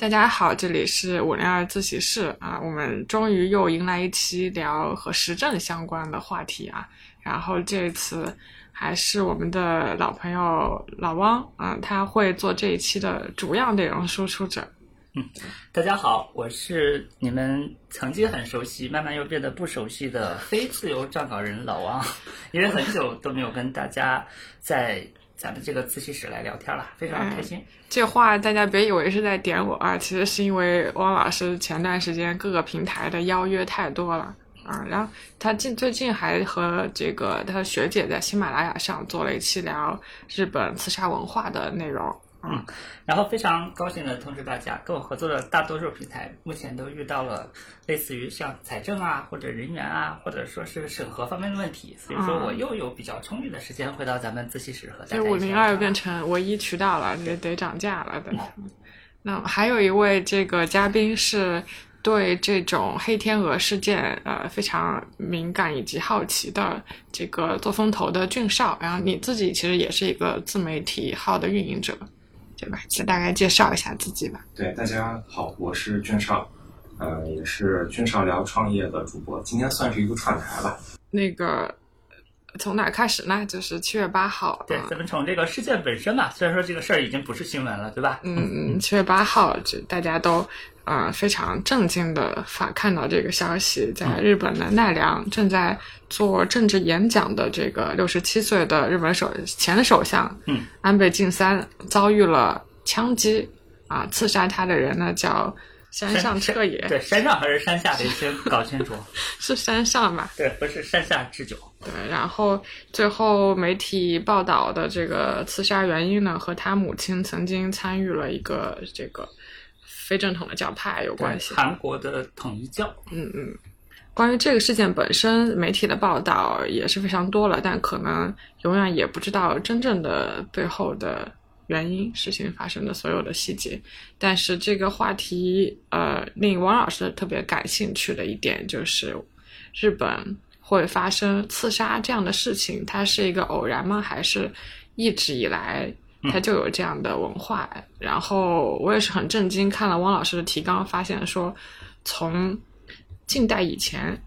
大家好，这里是五零二自习室啊，我们终于又迎来一期聊和时政相关的话题啊。然后这次还是我们的老朋友老汪啊，他会做这一期的主要内容输出者。嗯，大家好，我是你们曾经很熟悉，慢慢又变得不熟悉的非自由撰稿人老汪，因为很久都没有跟大家在。咱们这个自习室来聊天了，非常开心。这话大家别以为是在点我啊，其实是因为汪老师前段时间各个平台的邀约太多了啊，然后他近最近还和这个他的学姐在喜马拉雅上做了一期聊日本刺杀文化的内容。嗯，然后非常高兴的通知大家，跟我合作的大多数平台目前都遇到了类似于像财政啊，或者人员啊，或者说是审核方面的问题，所以说我又有比较充裕的时间回到咱们自习室和大家。这五零二变成唯一渠道了，得得涨价了的。那还有一位这个嘉宾是对这种黑天鹅事件呃非常敏感以及好奇的这个做风投的俊少，然后你自己其实也是一个自媒体号的运营者。对吧？先大概介绍一下自己吧。对，大家好，我是俊少，呃，也是俊少聊创业的主播。今天算是一个串台吧。那个从哪开始呢？就是七月八号。对，咱们从这个事件本身嘛，虽然说这个事儿已经不是新闻了，对吧？嗯嗯，七月八号就大家都。啊，非常震惊的发看到这个消息，在日本的奈良正在做政治演讲的这个六十七岁的日本首前首相，嗯，安倍晋三遭遇了枪击，啊，刺杀他的人呢叫山上彻也，对，山上还是山下得先 搞清楚，是山上吧？对，不是山下智久。对，然后最后媒体报道的这个刺杀原因呢，和他母亲曾经参与了一个这个。非正统的教派有关系，韩国的统一教。嗯嗯，关于这个事件本身，媒体的报道也是非常多了，但可能永远也不知道真正的背后的原因、事情发生的所有的细节。但是这个话题，呃，令王老师特别感兴趣的一点就是，日本会发生刺杀这样的事情，它是一个偶然吗？还是一直以来？他就有这样的文化，然后我也是很震惊，看了汪老师的提纲，发现说，从近代以前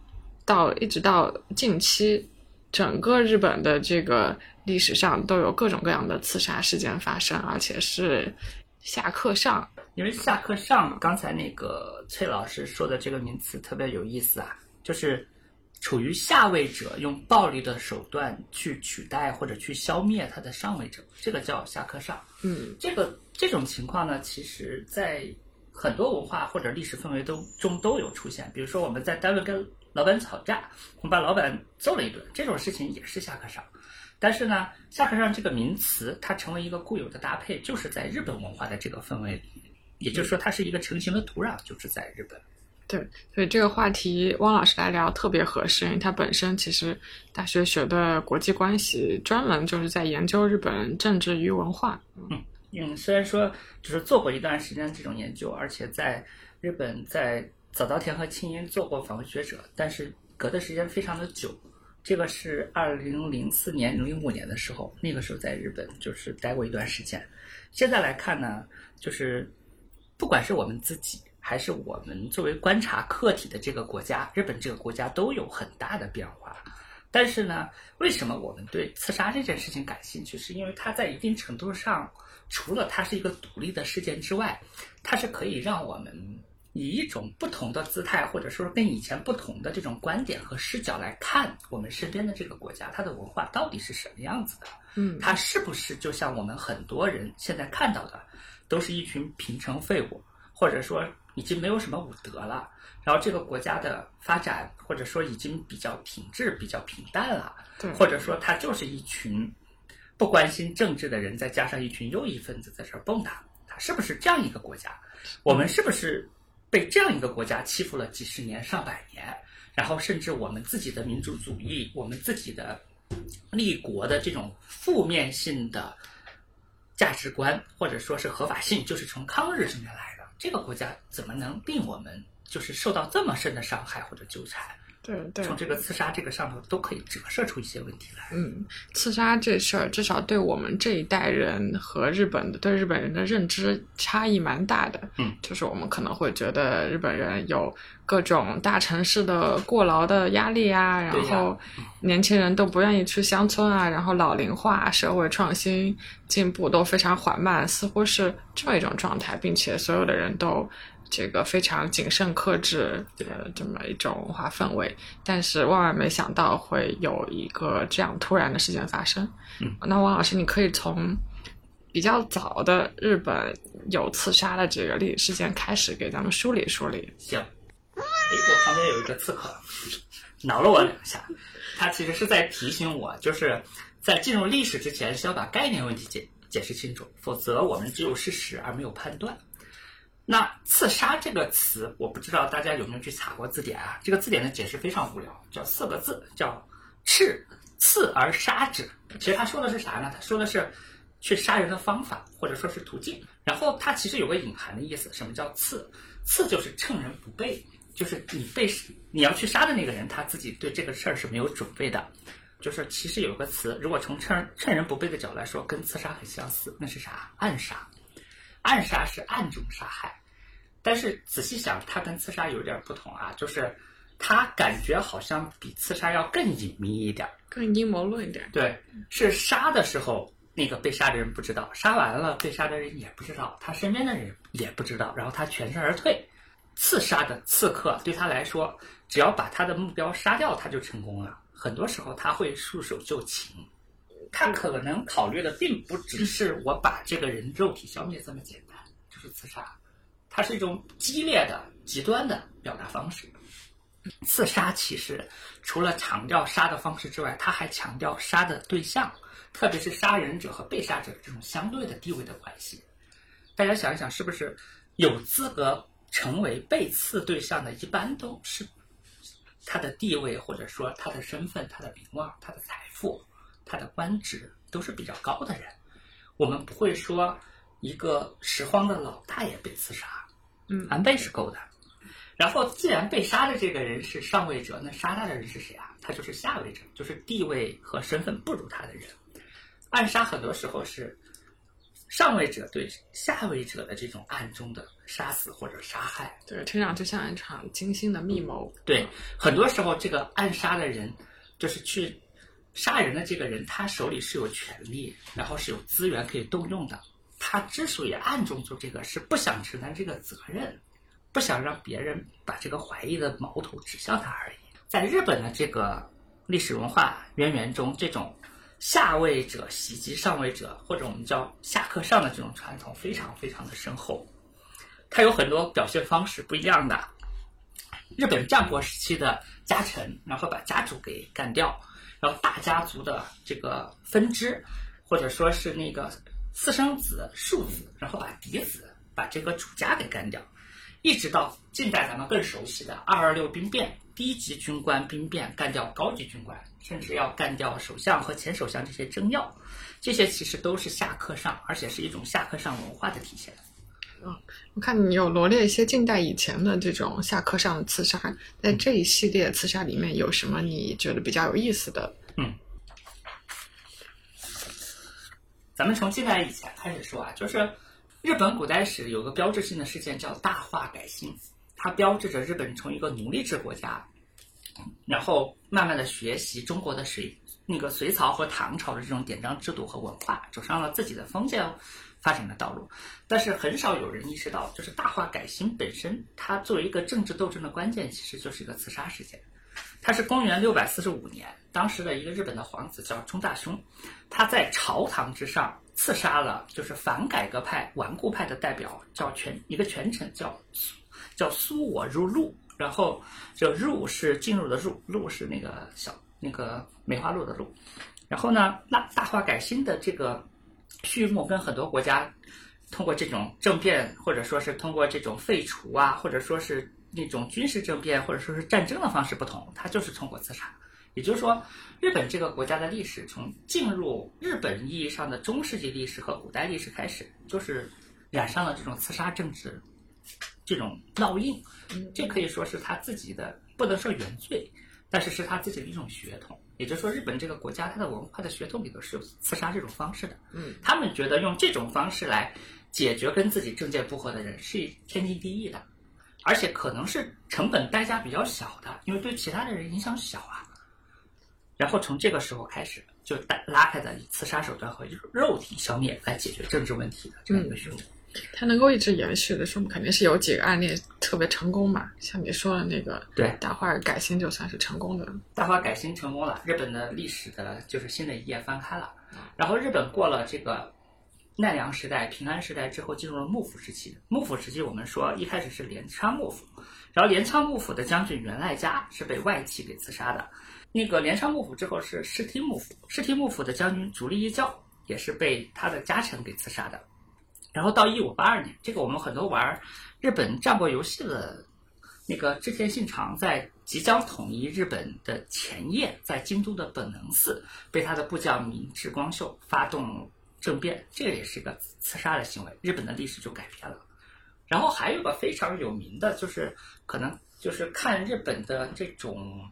到一直到近期，整个日本的这个历史上都有各种各样的刺杀事件发生，而且是下课上。因为下课上，刚才那个崔老师说的这个名词特别有意思啊，就是。处于下位者用暴力的手段去取代或者去消灭他的上位者，这个叫下克上。嗯，这个这种情况呢，其实在很多文化或者历史氛围都中都有出现。比如说我们在单位跟老板吵架，我们把老板揍了一顿，这种事情也是下克上。但是呢，下克上这个名词它成为一个固有的搭配，就是在日本文化的这个氛围里，也就是说它是一个成型的土壤，就是在日本。对，所以这个话题汪老师来聊特别合适，因为他本身其实大学学的国际关系，专门就是在研究日本政治与文化。嗯嗯，虽然说只是做过一段时间这种研究，而且在日本在早稻田和青音做过访问学者，但是隔的时间非常的久。这个是二零零四年、零五年的时候，那个时候在日本就是待过一段时间。现在来看呢，就是不管是我们自己。还是我们作为观察客体的这个国家，日本这个国家都有很大的变化。但是呢，为什么我们对刺杀这件事情感兴趣？是因为它在一定程度上，除了它是一个独立的事件之外，它是可以让我们以一种不同的姿态，或者说跟以前不同的这种观点和视角来看我们身边的这个国家，它的文化到底是什么样子的？嗯，它是不是就像我们很多人现在看到的，都是一群平成废物，或者说？已经没有什么武德了，然后这个国家的发展或者说已经比较停滞、比较平淡了，或者说他就是一群不关心政治的人，再加上一群右翼分子在这儿蹦跶，它是不是这样一个国家？我们是不是被这样一个国家欺负了几十年、上百年？然后甚至我们自己的民族主义、我们自己的立国的这种负面性的价值观或者说是合法性，就是从抗日这边来的。这个国家怎么能令我们就是受到这么深的伤害或者纠缠？对对，从这个刺杀这个上头都可以折射出一些问题来。嗯，刺杀这事儿，至少对我们这一代人和日本的对日本人的认知差异蛮大的。嗯，就是我们可能会觉得日本人有各种大城市的过劳的压力啊，然后年轻人都不愿意去乡村啊，然后老龄化、社会创新进步都非常缓慢，似乎是这么一种状态，并且所有的人都。这个非常谨慎克制的这么一种文化氛围，但是万万没想到会有一个这样突然的事件发生。嗯，那王老师，你可以从比较早的日本有刺杀的这个历史事件开始，给咱们梳理梳理。行，诶，我旁边有一个刺客，挠了我两下，他其实是在提醒我，就是在进入历史之前，是要把概念问题解解释清楚，否则我们只有事实而没有判断。那刺杀这个词，我不知道大家有没有去查过字典啊？这个字典的解释非常无聊，叫四个字，叫“赤刺而杀之”。其实他说的是啥呢？他说的是去杀人的方法，或者说是途径。然后他其实有个隐含的意思，什么叫刺？刺就是趁人不备，就是你被你要去杀的那个人，他自己对这个事儿是没有准备的。就是其实有个词，如果从趁趁人不备的角度来说，跟刺杀很相似，那是啥？暗杀。暗杀是暗中杀害，但是仔细想，它跟刺杀有点不同啊，就是它感觉好像比刺杀要更隐秘一点，更阴谋论一点。对，是杀的时候，那个被杀的人不知道，杀完了被杀的人也不知道，他身边的人也不知道，然后他全身而退。刺杀的刺客对他来说，只要把他的目标杀掉，他就成功了。很多时候他会束手就擒。他可能考虑的并不只是我把这个人肉体消灭这么简单，就是刺杀，它是一种激烈的、极端的表达方式。刺杀其实除了强调杀的方式之外，他还强调杀的对象，特别是杀人者和被杀者这种相对的地位的关系。大家想一想，是不是有资格成为被刺对象的，一般都是他的地位，或者说他的身份、他的名望、他的财富。他的官职都是比较高的人，我们不会说一个拾荒的老大爷被刺杀，嗯，安倍是够的。然后，既然被杀的这个人是上位者，那杀他的人是谁啊？他就是下位者，就是地位和身份不如他的人。暗杀很多时候是上位者对下位者的这种暗中的杀死或者杀害。对，听上去像一场精心的密谋。对，很多时候这个暗杀的人就是去。杀人的这个人，他手里是有权利，然后是有资源可以动用的。他之所以暗中做这个，是不想承担这个责任，不想让别人把这个怀疑的矛头指向他而已。在日本的这个历史文化渊源中，这种下位者袭击上位者，或者我们叫下克上的这种传统，非常非常的深厚。它有很多表现方式不一样的。日本战国时期的家臣，然后把家主给干掉。然后大家族的这个分支，或者说是那个私生子、庶子，然后把嫡子、把这个主家给干掉，一直到近代咱们更熟悉的二二六兵变，低级军官兵变干掉高级军官，甚至要干掉首相和前首相这些政要，这些其实都是下克上，而且是一种下克上文化的体现。嗯，我看你有罗列一些近代以前的这种下课上的刺杀，在这一系列刺杀里面有什么你觉得比较有意思的？嗯，咱们从近代以前开始说啊，就是日本古代史有个标志性的事件叫大化改新，它标志着日本从一个奴隶制国家，然后慢慢的学习中国的隋那个隋朝和唐朝的这种典章制度和文化，走上了自己的封建发展的道路。但是很少有人意识到，就是大化改新本身，它作为一个政治斗争的关键，其实就是一个刺杀事件。它是公元六百四十五年，当时的一个日本的皇子叫中大兄，他在朝堂之上刺杀了就是反改革派顽固派的代表，叫权一个权臣叫叫苏我入禄，然后就入是进入的入，禄是那个小那个梅花鹿的鹿，然后呢，那大化改新的这个序幕跟很多国家通过这种政变，或者说是通过这种废除啊，或者说是。那种军事政变或者说是战争的方式不同，它就是通过刺杀。也就是说，日本这个国家的历史从进入日本意义上的中世纪历史和古代历史开始，就是染上了这种刺杀政治这种烙印。这可以说是他自己的不能说原罪，但是是他自己的一种血统。也就是说，日本这个国家它的文化的血统里头是有刺杀这种方式的。嗯，他们觉得用这种方式来解决跟自己政见不合的人是天经地义的，而且可能是成本代价比较小的，因为对其他的人影响小啊。然后从这个时候开始，就拉拉开了以刺杀手段和肉体消灭来解决政治问题的这样一个循环。它能够一直延续的，说明肯定是有几个案例特别成功嘛。像你说的那个，对大化改新就算是成功的。大化改新成功了，日本的历史的就是新的一页翻开了。然后日本过了这个奈良时代、平安时代之后，进入了幕府时期。幕府时期，我们说一开始是镰仓幕府，然后镰仓幕府的将军源赖家是被外戚给刺杀的。那个镰仓幕府之后是室町幕府，室町幕府的将军足利义教也是被他的家臣给刺杀的。然后到一五八二年，这个我们很多玩日本战国游戏的那个织田信长，在即将统一日本的前夜，在京都的本能寺被他的部将明智光秀发动政变，这个也是一个刺杀的行为，日本的历史就改变了。然后还有个非常有名的，就是可能就是看日本的这种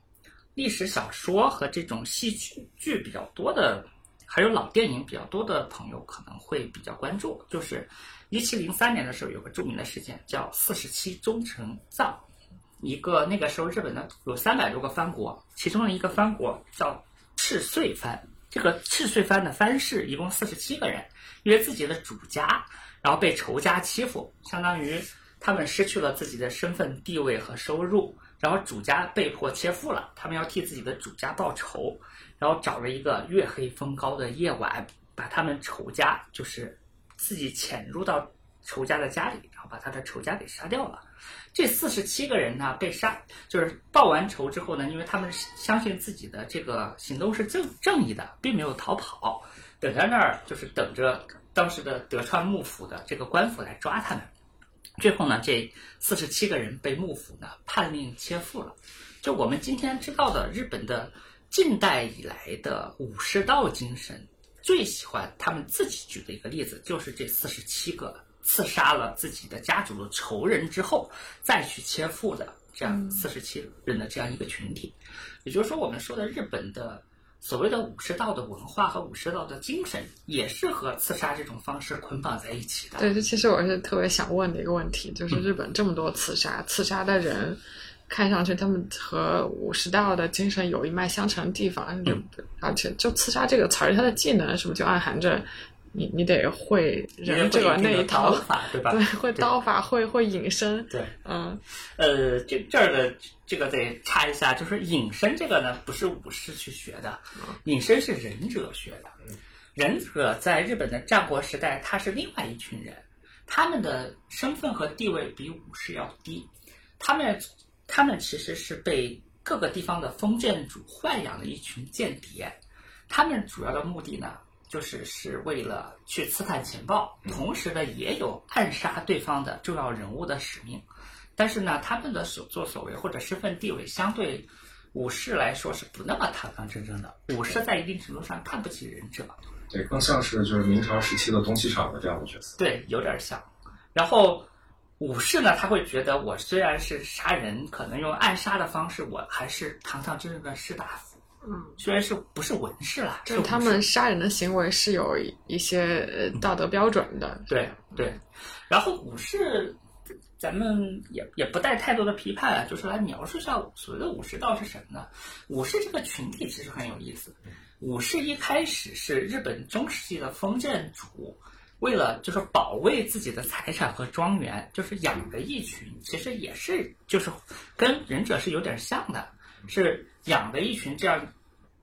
历史小说和这种戏剧剧比较多的。还有老电影比较多的朋友可能会比较关注，就是一七零三年的时候有个著名的事件叫四十七忠臣葬，一个那个时候日本的有三百多个藩国，其中的一个藩国叫赤穗藩，这个赤穗藩的藩士一共四十七个人，因为自己的主家然后被仇家欺负，相当于他们失去了自己的身份地位和收入，然后主家被迫切腹了，他们要替自己的主家报仇。然后找了一个月黑风高的夜晚，把他们仇家，就是自己潜入到仇家的家里，然后把他的仇家给杀掉了。这四十七个人呢，被杀，就是报完仇之后呢，因为他们相信自己的这个行动是正正义的，并没有逃跑，等在那儿就是等着当时的德川幕府的这个官府来抓他们。最后呢，这四十七个人被幕府呢判令切腹了。就我们今天知道的日本的。近代以来的武士道精神，最喜欢他们自己举的一个例子，就是这四十七个刺杀了自己的家族的仇人之后，再去切腹的这样四十七人的这样一个群体。也就是说，我们说的日本的所谓的武士道的文化和武士道的精神，也是和刺杀这种方式捆绑在一起的。对，这其实我是特别想问的一个问题，就是日本这么多刺杀，刺杀的人。看上去他们和武士道的精神有一脉相承的地方，而且就刺杀这个词儿，它的技能是不是就暗含着你你得会忍者那一套法，对吧？对，会刀法，会会隐身。对，嗯，呃，这这儿的这个得插一下，就是隐身这个呢，不是武士去学的，隐身是忍者学的。忍者在日本的战国时代，他是另外一群人，他们的身份和地位比武士要低，他们。他们其实是被各个地方的封建主豢养的一群间谍，他们主要的目的呢，就是是为了去刺探情报，同时呢，也有暗杀对方的重要人物的使命。但是呢，他们的所作所为或者身份地位，相对武士来说是不那么堂堂正正的。武士在一定程度上看不起忍者，对，更像是就是明朝时期的东西厂的这样的角色，对，有点像。然后。武士呢，他会觉得我虽然是杀人，可能用暗杀的方式，我还是堂堂正正的士大夫。嗯，虽然是不是文士啦，就他们杀人的行为是有一些道德标准的。对对，然后武士，咱们也也不带太多的批判啊，就是来描述一下所谓的武士道是什么呢？武士这个群体其实很有意思。武士一开始是日本中世纪的封建主。为了就是保卫自己的财产和庄园，就是养的一群，其实也是就是跟忍者是有点像的，是养的一群这样，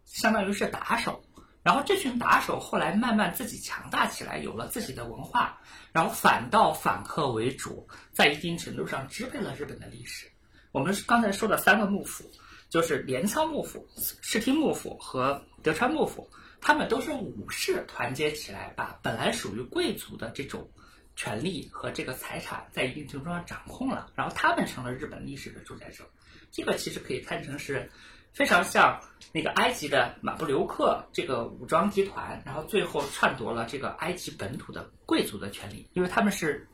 相当于是打手。然后这群打手后来慢慢自己强大起来，有了自己的文化，然后反倒反客为主，在一定程度上支配了日本的历史。我们刚才说的三个幕府，就是镰仓幕府、室町幕府和德川幕府。他们都是武士团结起来，把本来属于贵族的这种权利和这个财产，在一定程度上掌控了，然后他们成了日本历史的主宰者。这个其实可以看成是非常像那个埃及的马布留克这个武装集团，然后最后篡夺了这个埃及本土的贵族的权利，因为他们是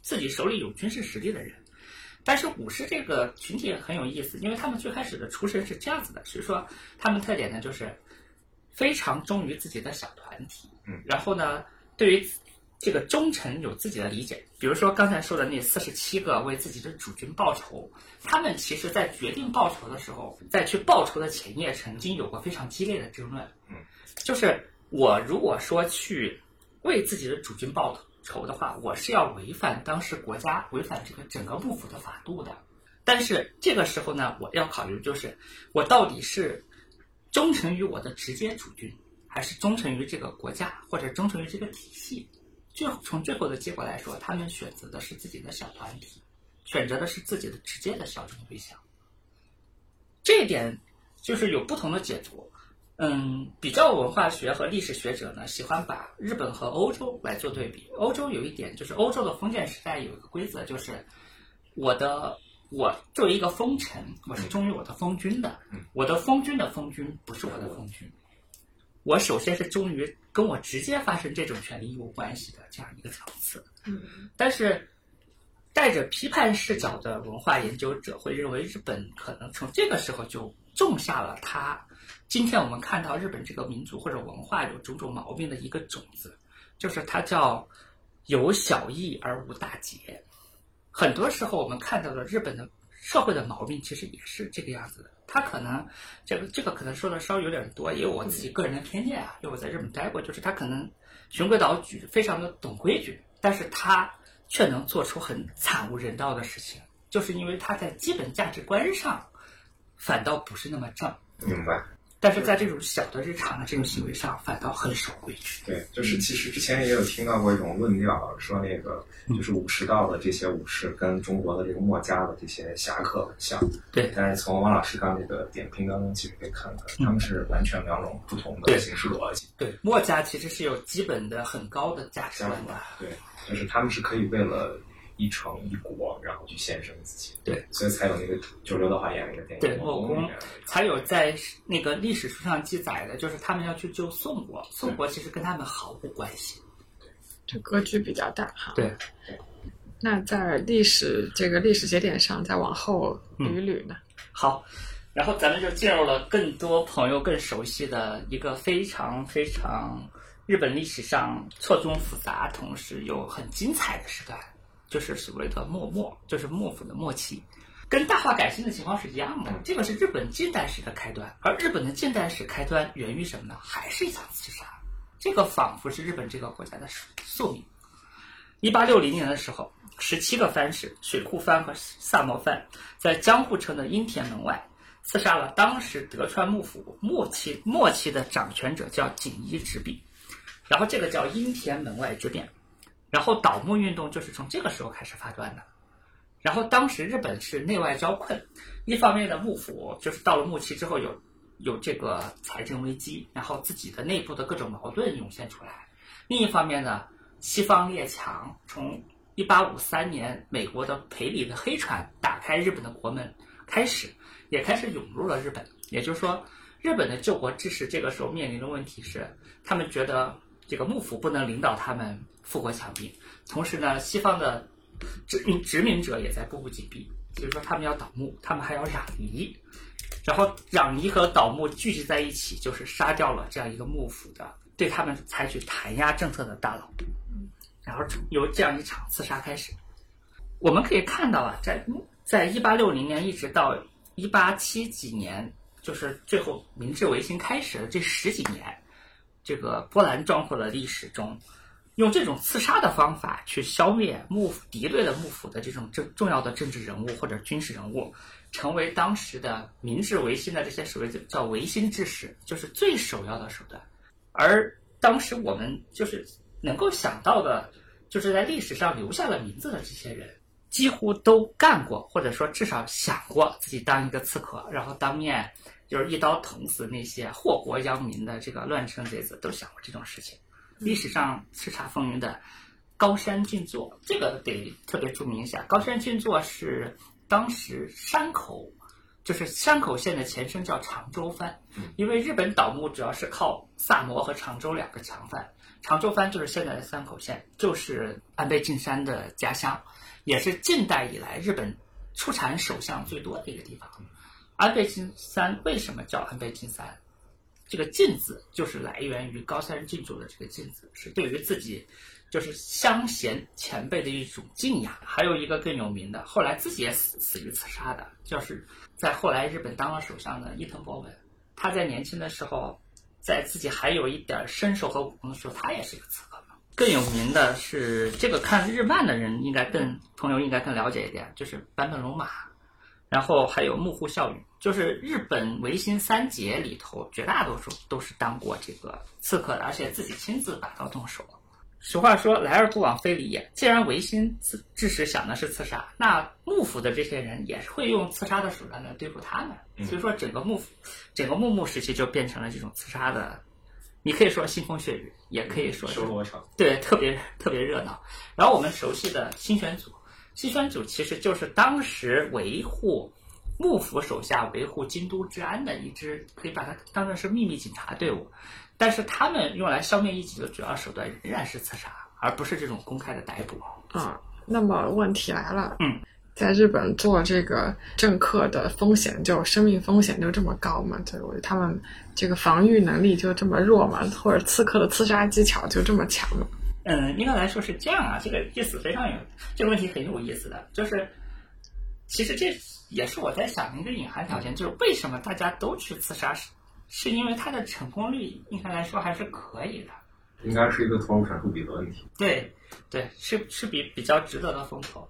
自己手里有军事实力的人。但是武士这个群体很有意思，因为他们最开始的出身是这样子的，是说他们特点呢就是非常忠于自己的小团体，嗯，然后呢，对于这个忠诚有自己的理解。比如说刚才说的那四十七个为自己的主君报仇，他们其实在决定报仇的时候，在去报仇的前夜，曾经有过非常激烈的争论，嗯，就是我如果说去为自己的主君报仇的话，我是要违反当时国家、违反这个整个幕府的法度的。但是这个时候呢，我要考虑就是我到底是忠诚于我的直接主君，还是忠诚于这个国家，或者忠诚于这个体系？最从最后的结果来说，他们选择的是自己的小团体，选择的是自己的直接的效忠对象。这一点就是有不同的解读。嗯，比较文化学和历史学者呢，喜欢把日本和欧洲来做对比。欧洲有一点就是，欧洲的封建时代有一个规则，就是我的我作为一个封臣，我是忠于我的封君的。我的封君的封君不是我的封君，我首先是忠于跟我直接发生这种权利义务关系的这样一个层次。嗯，但是带着批判视角的文化研究者会认为，日本可能从这个时候就种下了它今天我们看到日本这个民族或者文化有种种毛病的一个种子，就是它叫有小义而无大节。很多时候我们看到的日本的社会的毛病，其实也是这个样子的。他可能这个这个可能说的稍微有点多，也有我自己个人的偏见啊，因为我在日本待过，就是他可能循规蹈矩，非常的懂规矩，但是他却能做出很惨无人道的事情，就是因为他在基本价值观上反倒不是那么正，明白。但是在这种小的日常的这种行为上，反倒很守规矩。对，就是其实之前也有听到过一种论调，说那个嗯就是武士道的这些武士跟中国的这个墨家的这些侠客很像。对但是从王老师刚那个点评当中，其实可以看出来，他们是完全两种不同的对行事逻辑。对，墨家其实是有基本的很高的价值观的。对，就是他们是可以为了一城一国，然后去献身自己。对，所以才有那个就刘德华演那个电影对《后宫才有在那个历史书上记载的，就是他们要去救宋国，宋国其实跟他们毫无关系。这格局比较大哈。对，那在历史这个历史节点上，再往后捋一捋呢？好，然后咱们就进入了更多朋友更熟悉的一个非常非常日本历史上错综复杂，同时又很精彩的时段，就是所谓的幕末，就是幕府的末期。跟大化改新的情况是一样的，这个是日本近代史的开端，而日本的近代史开端源于什么呢？还是一场刺杀，这个仿佛是日本这个国家的宿命。一八六零年的时候，十七个藩士水户藩和萨摩藩在江户城的阴田门外刺杀了当时德川幕府末期末期的掌权者，叫锦衣直弼。然后这个叫阴田门外之变，然后倒幕运动就是从这个时候开始发端的。然后当时日本是内外交困，一方面的幕府就是到了末期之后有有这个财政危机，然后自己的内部的各种矛盾涌现出来；另一方面呢，西方列强从一八五三年美国的培里的黑船打开日本的国门开始，也开始涌入了日本。也就是说，日本的救国志士这个时候面临的问题是，他们觉得这个幕府不能领导他们富国强兵，同时呢，西方的殖民殖民者也在步步紧逼，所以说他们要倒幕，他们还要攘夷，然后攘夷和倒幕聚集在一起，就是杀掉了这样一个幕府的对他们采取弹压政策的大佬，然后由这样一场刺杀开始。我们可以看到啊，在在一八六零年一直到一八七几年，就是最后明治维新开始的这十几年，这个波澜壮阔的历史中，用这种刺杀的方法去消灭幕府敌对的幕府的这种政重要的政治人物或者军事人物，成为当时的明治维新的这些所谓叫维新志士，就是最首要的手段。而当时我们就是能够想到的，就是在历史上留下了名字的这些人，几乎都干过，或者说至少想过自己当一个刺客，然后当面就是一刀捅死那些祸国殃民的这个乱臣贼子，都想过这种事情。历史上叱咤风云的高山俊作，这个得特别注明一下。高山俊作是当时山口，就是山口县的前身叫长州藩，因为日本倒幕主要是靠萨摩和长州两个强藩，长州藩就是现在的山口县，就是安倍晋三的家乡，也是近代以来日本出产首相最多的一个地方。安倍晋三为什么叫安倍晋三？这个“晋”字就是来源于高山郡主的这个“晋”字，是对于自己就是乡贤前辈的一种敬仰。还有一个更有名的，后来自己也死死于刺杀的，就是在后来日本当了首相的伊藤博文。他在年轻的时候，在自己还有一点身手和武功的时候，他也是个刺客。更有名的是这个看日漫的人应该更朋友应该更了解一点，就是坂本龙马，然后还有幕户孝允，就是日本维新三杰里头绝大多数都是当过这个刺客的，而且自己亲自把刀动手。俗话说来而不往非礼也，既然维新自至始想的是刺杀，那幕府的这些人也是会用刺杀的手段来对付他们，所以说整个幕府整个幕幕时期就变成了这种刺杀的。你可以说腥风血雨，也可以说修罗场，对，特别特别热闹。然后我们熟悉的新选组，新选组其实就是当时维护幕府手下维护京都治安的一支，可以把它当成是秘密警察队伍。但是他们用来消灭异己的主要手段仍然是刺杀，而不是这种公开的逮捕。啊，那么问题来了，嗯。在日本做这个政客的风险就生命风险就这么高嘛？对，我觉得他们这个防御能力就这么弱嘛？或者刺客的刺杀技巧就这么强嘛？嗯，应该来说是这样啊。这个意思非常有，这个问题很有意思的，就是其实这也是我在想的一个隐含条件，就是为什么大家都去刺杀，是是因为它的成功率应该来说还是可以的。应该是一个投入产出比的问题。对，对，是是比比较值得的风投，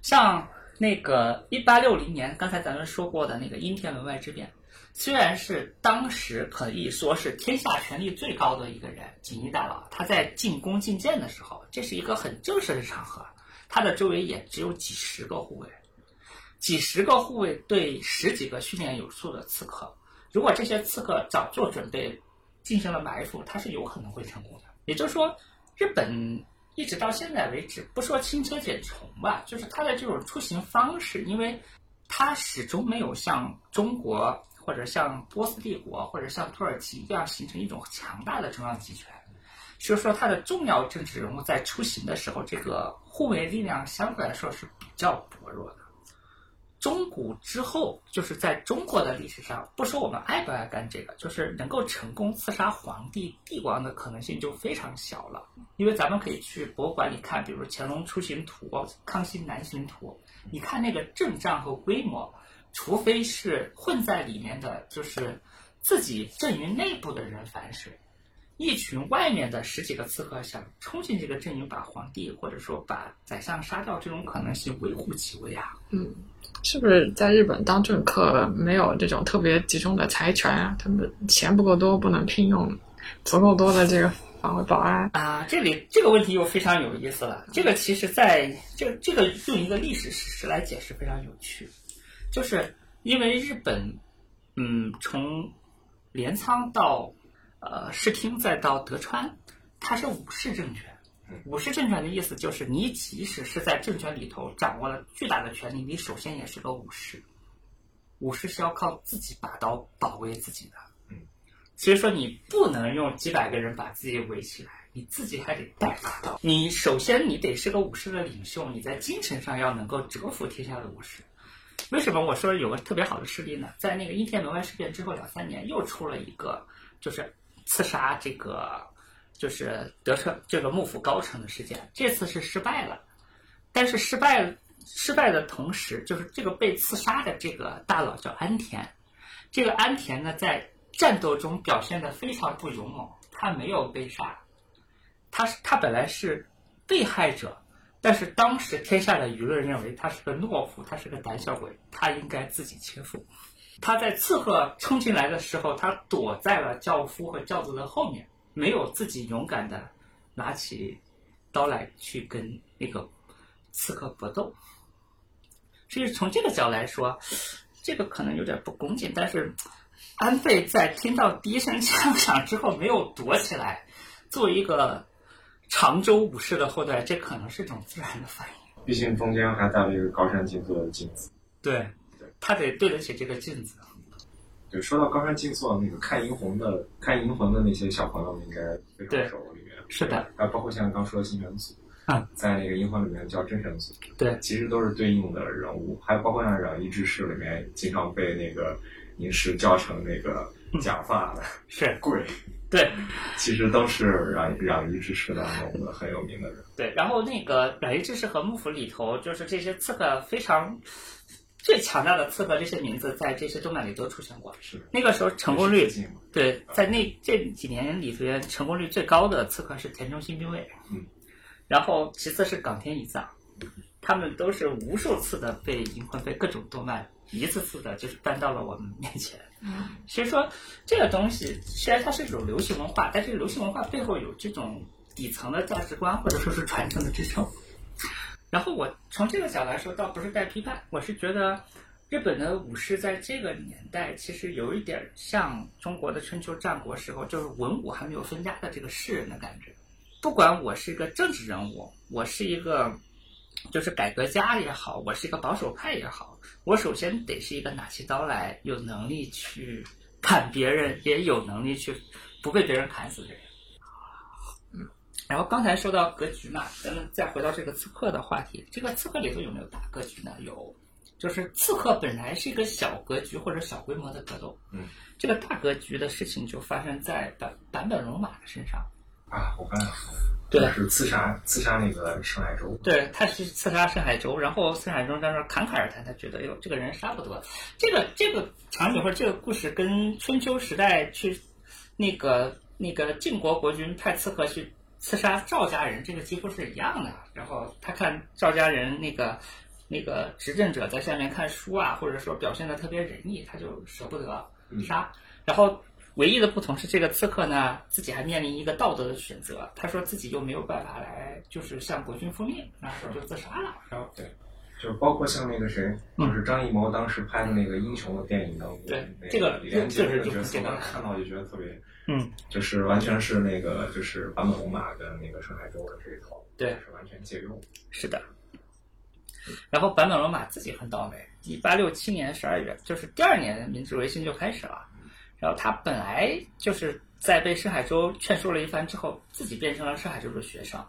像。那个一八六零年，刚才咱们说过的那个阴天门外之变，虽然是当时可以说是天下权力最高的一个人锦衣大佬，他在进宫觐见的时候，这是一个很正式的场合，他的周围也只有几十个护卫，几十个护卫对十几个训练有素的刺客，如果这些刺客早做准备，进行了埋伏，他是有可能会成功的。也就是说，日本。一直到现在为止，不说轻车简从吧，就是它的这种出行方式，因为它始终没有像中国或者像波斯帝国或者像土耳其一样形成一种强大的中央集权，所以说它的重要政治人物在出行的时候，这个护卫力量相对来说是比较薄弱的。中古之后，就是在中国的历史上，不说我们爱不爱干这个，就是能够成功刺杀皇帝、帝王的可能性就非常小了。因为咱们可以去博物馆里看，比如乾隆出行图、康熙南巡图，你看那个阵仗和规模，除非是混在里面的，就是自己阵营内部的人反水。一群外面的十几个刺客想冲进这个阵营，把皇帝或者说把宰相杀掉，这种可能性微乎其微啊。嗯，是不是在日本当政客没有这种特别集中的财权啊？他们钱不够多，不能聘用足够多的这个防卫保安啊？这里这个问题又非常有意思了。这个其实在这这个用一个历史事实来解释非常有趣，就是因为日本，嗯，从镰仓到。呃，室町再到德川，它是武士政权。武士政权的意思就是，你即使是在政权里头掌握了巨大的权力，你首先也是个武士。武士是要靠自己把刀保卫自己的。嗯，所以说你不能用几百个人把自己围起来，你自己还得带把刀。你首先你得是个武士的领袖，你在精神上要能够折服天下的武士。为什么我说有个特别好的事例呢？在那个应天门外事变之后两三年，又出了一个，就是。刺杀这个就是德川这个幕府高层的事件，这次是失败了，但是失败失败的同时，就是这个被刺杀的这个大佬叫安田，这个安田呢在战斗中表现的非常不勇猛，他没有被杀，他是他本来是被害者，但是当时天下的舆论认为他是个懦夫，他是个胆小鬼，他应该自己切腹。他在刺客冲进来的时候，他躲在了轿夫和轿子的后面，没有自己勇敢的拿起刀来去跟那个刺客搏斗。所以从这个角来说，这个可能有点不恭敬。但是安倍在听到第一声枪响之后没有躲起来，作为一个常州武士的后代，这可能是一种自然的反应。毕竟中间还带了一个高山静坐的镜子。对。他得对得起这个镜子。对，说到高山静坐，那个看银魂的看银魂的那些小朋友们应该非常熟里面。是的，啊，包括像刚说的新元素，啊在那个银魂里面叫真神族，对其实都是对应的人物，还有包括像攘夷之士里面经常被那个银石叫成那个假发的是鬼，对 其实都是攘攘夷之士当中的很有名的人。对。然后那个《百夷志士》和幕府里头，就是这些刺客非常最强大的刺客，这些名字在这些动漫里都出现过。是那个时候成功率对，在那这几年里边，成功率最高的刺客是田中新兵卫，嗯，然后其次是冈田乙藏，他们都是无数次的被银魂被各种动漫一次次的就是搬到了我们面前。嗯，所以说这个东西虽然它是一种流行文化，但是流行文化背后有这种底层的价值观或者说是传承的支撑。然后我从这个角来说，倒不是带批判，我是觉得日本的武士在这个年代其实有一点像中国的春秋战国时候，就是文武还没有分家的这个士人的感觉。不管我是一个政治人物，我是一个就是改革家也好，我是一个保守派也好，我首先得是一个拿起刀来有能力去砍别人，也有能力去不被别人砍死的人。然后刚才说到格局嘛，咱们再回到这个刺客的话题，这个刺客里头有没有大格局呢？有，就是刺客本来是一个小格局或者小规模的格斗，嗯，这个大格局的事情就发生在版版本龙马的身上。啊，我刚才说，对是刺杀刺杀那个盛海洲，对，他是刺杀深海洲，然后深海洲在那儿侃侃而谈，他觉得，哎呦，这个人杀不得。这个这个场景或者这个故事跟春秋时代去那个那个晋国国君派刺客去刺杀赵家人，这个几乎是一样的。然后他看赵家人那个那个执政者在下面看书啊，或者说表现的特别仁义，他就舍不得杀。然后唯一的不同是，这个刺客呢自己还面临一个道德的选择，他说自己又没有办法来就是向国君复命，然后就自杀了。然后对就是包括像那个谁，就是张艺谋当时拍的那个英雄的电影当中，对这个李连杰这个就这个角色，这个我看到就觉得特别，嗯，就是完全是那个就是坂本龙马跟那个盛海洲的这一套，对是完全借用。是的。然后坂本龙马自己很倒霉，一八六七年十二月，就是第二年明治维新就开始了。然后他本来就是在被深海洲劝说了一番之后，自己变成了深海洲的学生，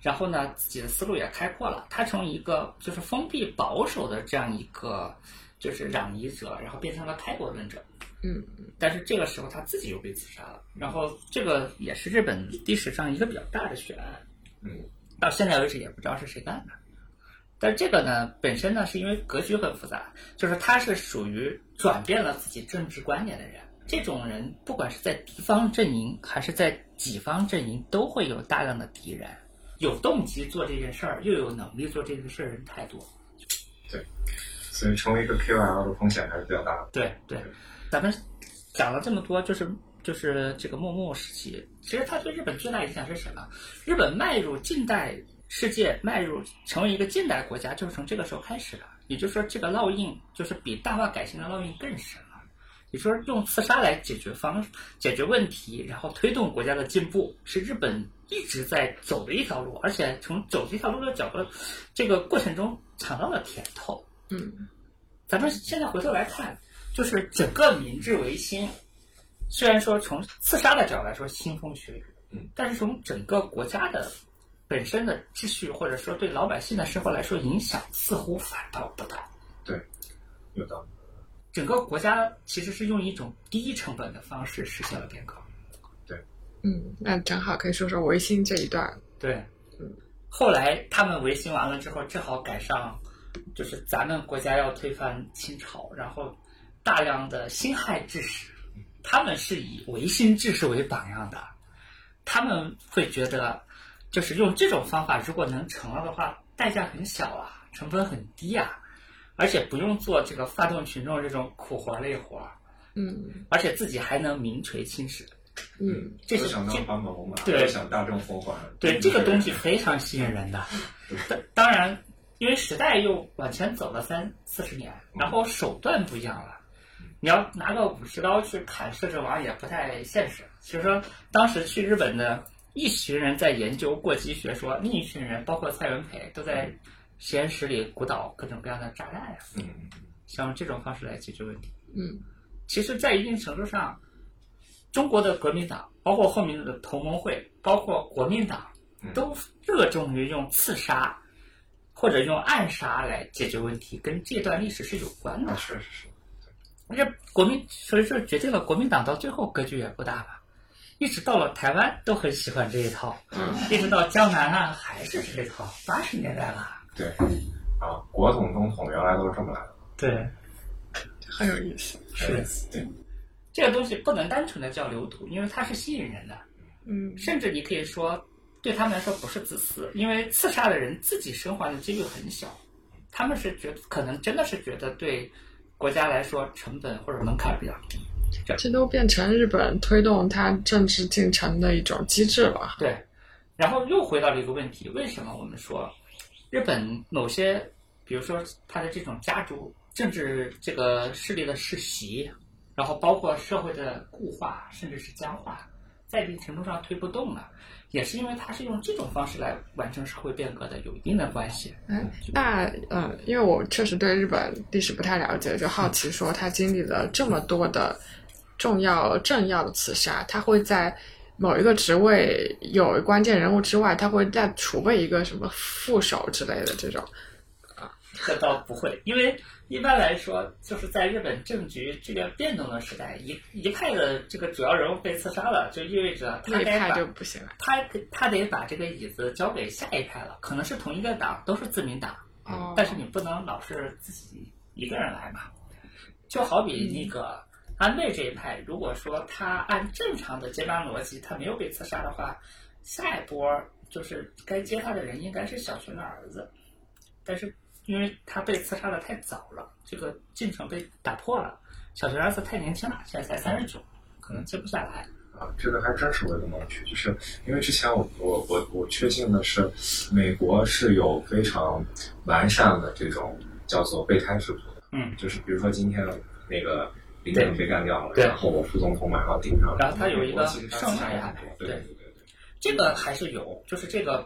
然后呢，自己的思路也开阔了。他从一个就是封闭保守的这样一个就是攘夷者，然后变成了开国论者。嗯，但是这个时候他自己又被自杀了。然后这个也是日本历史上一个比较大的血案。嗯，到现在为止也不知道是谁干的。但是这个呢，本身呢是因为格局很复杂，就是他是属于转变了自己政治观念的人。这种人不管是在敌方阵营还是在己方阵营，都会有大量的敌人。有动机做这件事儿，又有能力做这件事儿的人太多。对所以成为一个 KOL 的风险还是比较大的。对对，咱们讲了这么多，就是就是这个幕末时期，其实它对日本最大影响是什么？日本迈入近代世界，迈入成为一个近代国家，就是从这个时候开始的。也就是说，这个烙印就是比大化改新的烙印更深了。你说，用刺杀来解决方解决问题，然后推动国家的进步，是日本一直在走的一条路，而且从走这条路的角度，这个过程中尝到了甜头。嗯，咱们现在回头来看，就是整个明治维新，虽然说从刺杀的角度来说腥风血雨，嗯，但是从整个国家的本身的秩序，或者说对老百姓的生活来说，影响似乎反倒不大。对有道理。整个国家其实是用一种低成本的方式实现了变革。对嗯，那正好可以说说维新这一段。对，后来他们维新完了之后，正好赶上，就是咱们国家要推翻清朝，然后大量的辛亥志士，他们是以维新志士为榜样的，他们会觉得，就是用这种方法，如果能成了的话，代价很小啊，成本很低啊，而且不用做这个发动群众这种苦活累活，嗯而且自己还能名垂青史。嗯这是我想当这坂本龙马，对我想大政风华。对这个东西非常吸引人的。当当然，因为时代又往前走了三四十年，然后手段不一样了。你要拿个武士刀去砍摄政王也不太现实。所以说，当时去日本的一群人在研究过激学说，另一群人包括蔡元培都在实验室里鼓捣各种各样的炸弹呀，嗯，想用这种方式来解决问题。嗯其实，在一定程度上，中国的革命党，包括后面的同盟会，包括国民党，都热衷于用刺杀或者用暗杀来解决问题，跟这段历史是有关的啊，。是是是，这国民所以说决定了国民党到最后格局也不大吧，一直到了台湾都很喜欢这一套，一直到江南啊还是这一套，八十年代了。对啊，国统中统原来都是这么来的，对，很有意思。是对，这个东西不能单纯的叫流毒，因为它是吸引人的，嗯，甚至你可以说对他们来说不是自私，因为刺杀的人自己生还的几率很小，他们是觉得可能真的是觉得对国家来说成本或者门槛比较低。这都变成日本推动它政治进程的一种机制了。对，然后又回到了一个问题：为什么我们说日本某些，比如说它的这种家族政治这个势力的世袭，然后包括社会的固化，甚至是僵化，在一定程度上推不动了，也是因为它是用这种方式来完成社会变革的，有一定的关系。嗯，那嗯，因为我确实对日本历史不太了解，就好奇说他经历了这么多的重要政要的刺杀，他会在某一个职位有关键人物之外，他会再储备一个什么副手之类的这种。这倒不会，因为一般来说，就是在日本政局剧烈变动的时代，一一派的这个主要人物被刺杀了，就意味着他那一派得把就不行了。他他得把这个椅子交给下一派了，可能是同一个党，都是自民党，哦，但是你不能老是自己一个人来嘛。就好比那个安倍这一派，如果说他按正常的接班逻辑，他没有被刺杀的话，下一波就是该接他的人应该是小泉的儿子，但是因为他被刺杀的太早了，这个进程被打破了。小学儿子太年轻了，现在才三十九，可能接不下来。啊，这个还真是我一个盲区，就是因为之前我我我我确信的是，美国是有非常完善的这种叫做备胎制度的，嗯，就是比如说今天那个林肯被干掉了，然后我副总统马上顶上，然后他有一个美国其实他胜利自杀也安排很多对对对对对，这个还是有，就是这个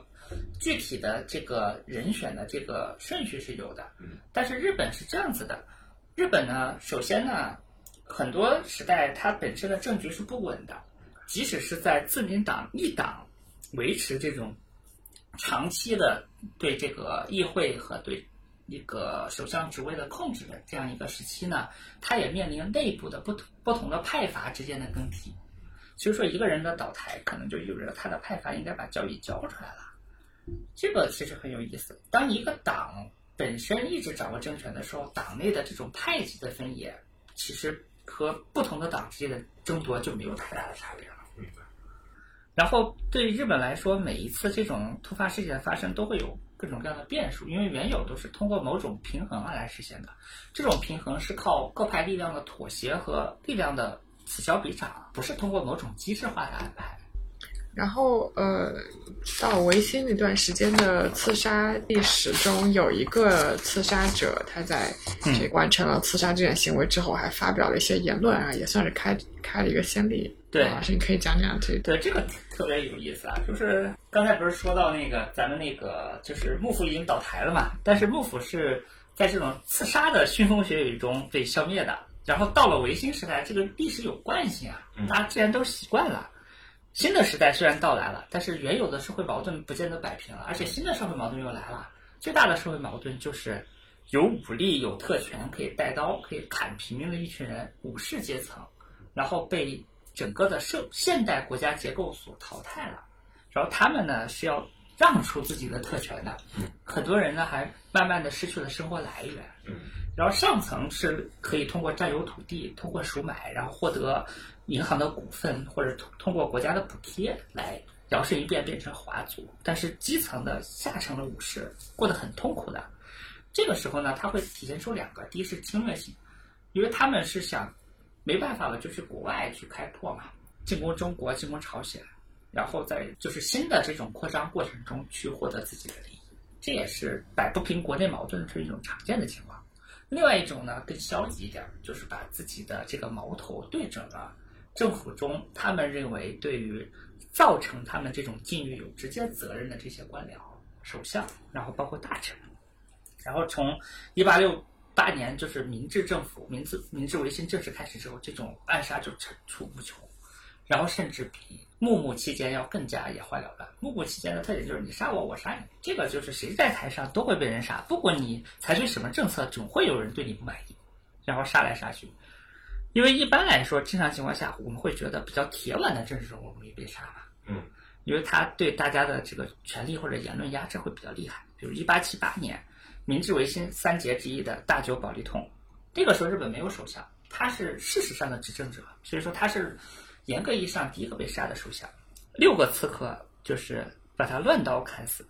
具体的这个人选的这个顺序是有的。嗯，但是日本是这样子的，日本呢，首先呢，很多时代它本身的政局是不稳的，即使是在自民党一党维持这种长期的对这个议会和对一个首相职位的控制的这样一个时期呢，它也面临内部的不同不同的派阀之间的更替。所以说，一个人的倒台，可能就意味着他的派阀应该把交椅交出来了。这个其实很有意思。当一个党本身一直掌握政权的时候，党内的这种派系的分野，其实和不同的党之间的争夺就没有太大的差别了。然后对日本来说，每一次这种突发事件的发生，都会有各种各样的变数，因为原有都是通过某种平衡而来实现的。这种平衡是靠各派力量的妥协和力量的此消彼长，不是通过某种机制化的安排。然后呃，到维新那段时间的刺杀历史中，有一个刺杀者，他在这完成了刺杀这件行为之后，还发表了一些言论啊，也算是开开了一个先例。对老师你可以讲讲这个。对，这个特别有意思啊！就是刚才不是说到那个咱们那个，就是幕府已经倒台了嘛，但是幕府是在这种刺杀的腥风血雨中被消灭的。然后到了维新时代，这个历史有惯性啊，大家既然都习惯了。新的时代虽然到来了，但是原有的社会矛盾不见得摆平了，而且新的社会矛盾又来了。最大的社会矛盾就是有武力、有特权，可以带刀、可以砍平民的一群人，武士阶层，然后被整个的社现代国家结构所淘汰了。然后他们呢是要让出自己的特权的，很多人呢还慢慢的失去了生活来源。嗯然后上层是可以通过占有土地、通过赎买，然后获得银行的股份，或者通通过国家的补贴来摇身一变变成华族。但是基层的下层的武士过得很痛苦的。这个时候呢，它会体现出两个：第一是侵略性，因为他们是想没办法了，就去国外去开拓嘛，进攻中国、进攻朝鲜，然后在就是新的这种扩张过程中去获得自己的利益。这也是摆不平国内矛盾是一种常见的情况。另外一种呢，更消极一点，就是把自己的这个矛头对准了政府中他们认为对于造成他们这种境遇有直接责任的这些官僚、首相，然后包括大臣。然后从一八六八年，就是明治政府、明治明治维新正式开始之后，这种暗杀就层出不穷。然后甚至比幕幕期间要更加眼花缭乱。幕幕期间的特点就是你杀我，我杀你，这个就是谁在台上都会被人杀，不管你采取什么政策，总会有人对你不满意，然后杀来杀去。因为一般来说，正常情况下，我们会觉得比较铁腕的政治人物容易被杀嘛。嗯，因为他对大家的这个权力或者言论压制会比较厉害。比如一八七八年，明治维新三杰之一的大久保利通，这个时候日本没有首相，他是事实上的执政者，所以说他是严格意义上第一个被杀的首相。六个刺客就是把他乱刀砍死，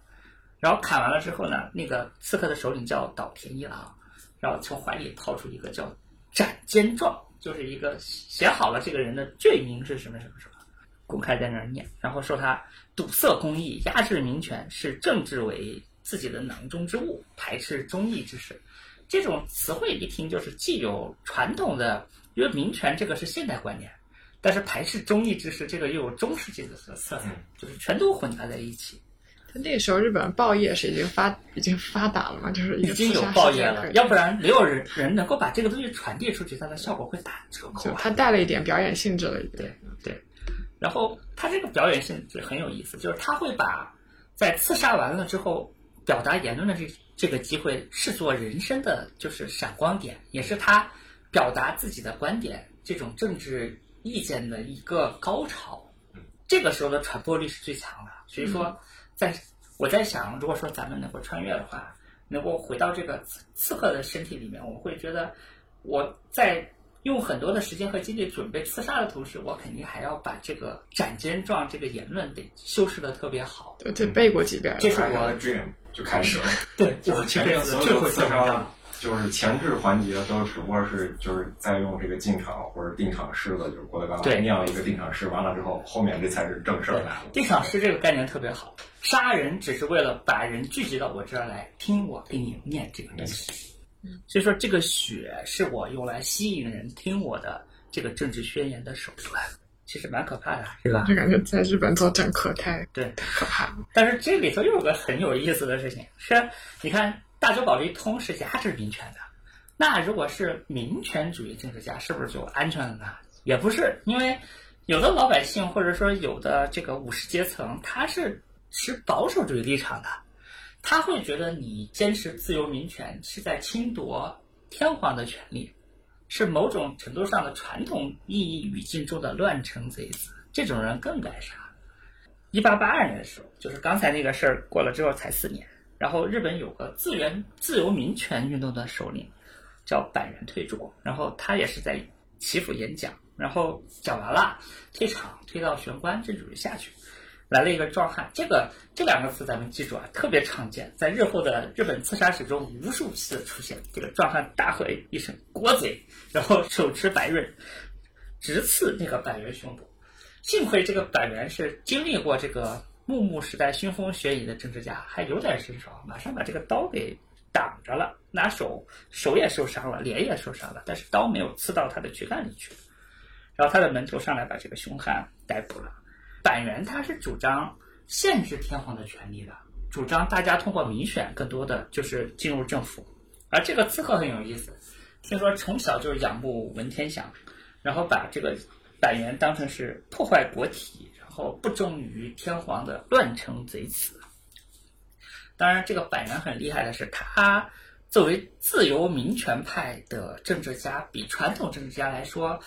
然后砍完了之后呢，那个刺客的首领叫岛田一郎，然后从怀里掏出一个叫斩监状，就是一个写好了这个人的罪名是什么什么什么。公开在那儿念，然后说他堵塞公义、压制民权，视政治为自己的囊中之物，排斥忠义之士。这种词汇一听就是既有传统的，因为民权这个是现代观念，但是排斥忠义之士这个又有中世纪的色色彩，就是全都混杂在一起。那个时候日本报业是已经发已经发达了嘛，就是已经有报业了，要不然没有人人能够把这个东西传递出去，它的效果会打折扣。它带了一点表演性质了，对对。然后他这个表演性质很有意思，就是他会把在刺杀完了之后表达言论的这这个机会视作人生的就是闪光点，也是他表达自己的观点这种政治意见的一个高潮。这个时候的传播力是最强的。所以说，在我在想，如果说咱们能够穿越的话，能够回到这个刺客的身体里面，我会觉得我在。用很多的时间和精力准备刺杀的同时，我肯定还要把这个斩奸状这个言论得修饰的特别好。对，得，背过几遍。这是我 dream 就开始了。对，就是前面所有的刺杀，就是前置环节都只不过是就是在用这个进场或者定场诗的，就是郭德纲念了一个定场诗，完了之后后面这才是正事儿来了。定场诗这个概念特别好，杀人只是为了把人聚集到我这儿来听我给你念这个东西。所以说，这个血是我用来吸引人听我的这个政治宣言的手段，其实蛮可怕的，是吧？就感觉在日本做政客太对可怕。但是这里头又有个很有意思的事情，是你看大久保利通是压制民权的，那如果是民权主义政治家，是不是就安全了呢？也不是，因为有的老百姓或者说有的这个武士阶层，他是持保守主义立场的。他会觉得你坚持自由民权是在侵夺天皇的权利，是某种程度上的传统意义语境中的乱臣贼子。这种人更该杀。一八八二年的时候，就是刚才那个事儿过了之后才四年，然后日本有个自源自由民权运动的首领叫板垣退助，然后他也是在祈福演讲，然后讲完了退场，退到玄关，正准备下去。来了一个壮汉，这个这两个词咱们记住啊，特别常见，在日后的日本刺杀史中无数次出现。这个壮汉大喝一声“国贼”，然后手持白刃，直刺那个板垣胸部。幸亏这个板垣是经历过这个幕幕时代腥风血雨的政治家，还有点身手，马上把这个刀给挡着了，拿手手也受伤了，脸也受伤了，但是刀没有刺到他的躯干里去。然后他的门徒上来把这个凶悍逮捕了。板垣他是主张限制天皇的权利的，主张大家通过民选更多的就是进入政府。而这个刺客很有意思，听说从小就仰慕文天祥，然后把这个板垣当成是破坏国体，后不忠于天皇的乱臣贼子。当然，这个板垣很厉害的是，他作为自由民权派的政治家，比传统政治家来说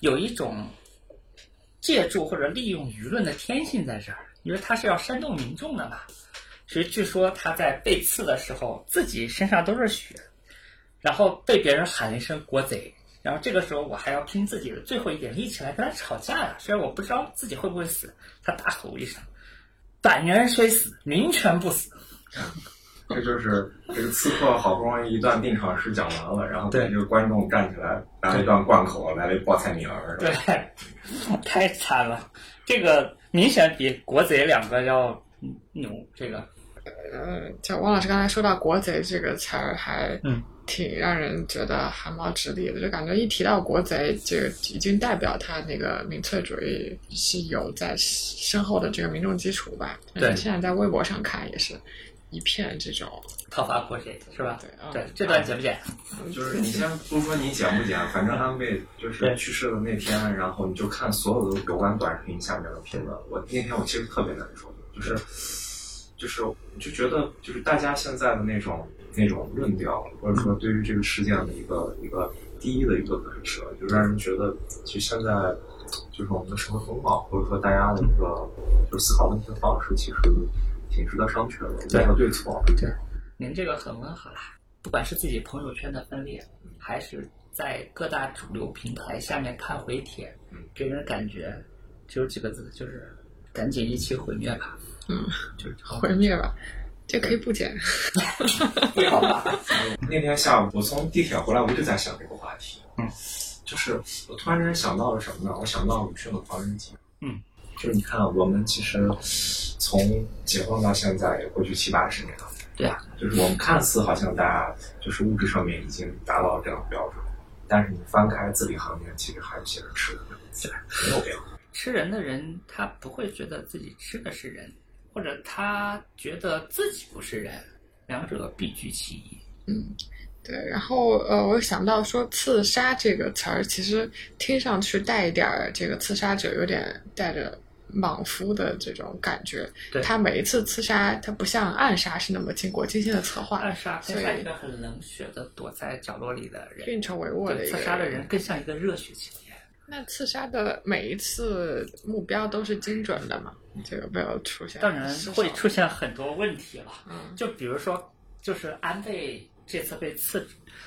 有一种。借助或者利用舆论的天性在这儿，因为他是要煽动民众的嘛。所以据说他在被刺的时候，自己身上都是血，然后被别人喊了一声“国贼”，然后这个时候我还要拼自己的最后一点力气来跟他吵架呀。虽然我不知道自己会不会死，他大吼一声：“百年虽死，民权不死。”这就是这个刺客好不容易一段定场诗讲完了，然后这个观众站起来来了一段贯口，来了一报菜名儿，对，太惨了。这个明显比国贼两个要牛。这个，呃，像汪老师刚才说到“国贼”这个词儿，还嗯挺让人觉得汗毛直立的，就感觉一提到“国贼”，这个已经代表他那个民粹主义是有在深厚的这个民众基础吧。对，现在在微博上看也是。一片这种讨伐国贼是吧？对对，这段剪不剪？就是你先不说你剪不剪，反正安倍就是去世的那天，然后你就看所有的有关短视频下面的评论。我那天我其实特别难受，就是就是就觉得就是大家现在的那种那种论调，或者说对于这个事件的一个一个第一的一个感受，就让人觉得其实现在就是我们的社会风貌，或者说大家的一个就是思考问题的方式，其实挺值得商榷的，没有对错。对，您这个很温和啦。不管是自己朋友圈的分裂，还是在各大主流平台下面看回帖，给人感觉只有几个字，就是赶紧一起毁灭吧。嗯，就是 毁灭吧，这可以不剪。不 好吧？那天下午我从地铁回来，我就在想这个话题。嗯，就是我突然间想到了什么呢？我想到鲁迅的《狂人记》。嗯，就是你看，我们其实从解放到现在也过去七八十年了。对啊，就是我们看似好像大家就是物质上面已经达到了这样的标准，但是你翻开字里行间，其实还是写着吃的，对，没有变化。吃人的人，他不会觉得自己吃的是人，或者他觉得自己不是人，两者必居其一。嗯，对。然后呃，我想到说“刺杀”这个词儿，其实听上去带一点儿这个刺杀者有点带着。莽夫的这种感觉，他每一次刺杀，他不像暗杀是那么经过精心的策划。暗杀更像一个很冷血的躲在角落里的人，运筹帷幄的一个。刺杀的人更像一个热血青年。那刺杀的每一次目标都是精准的吗？这个没有出现？当然会出现很多问题了。嗯，就比如说，就是安倍这次被刺，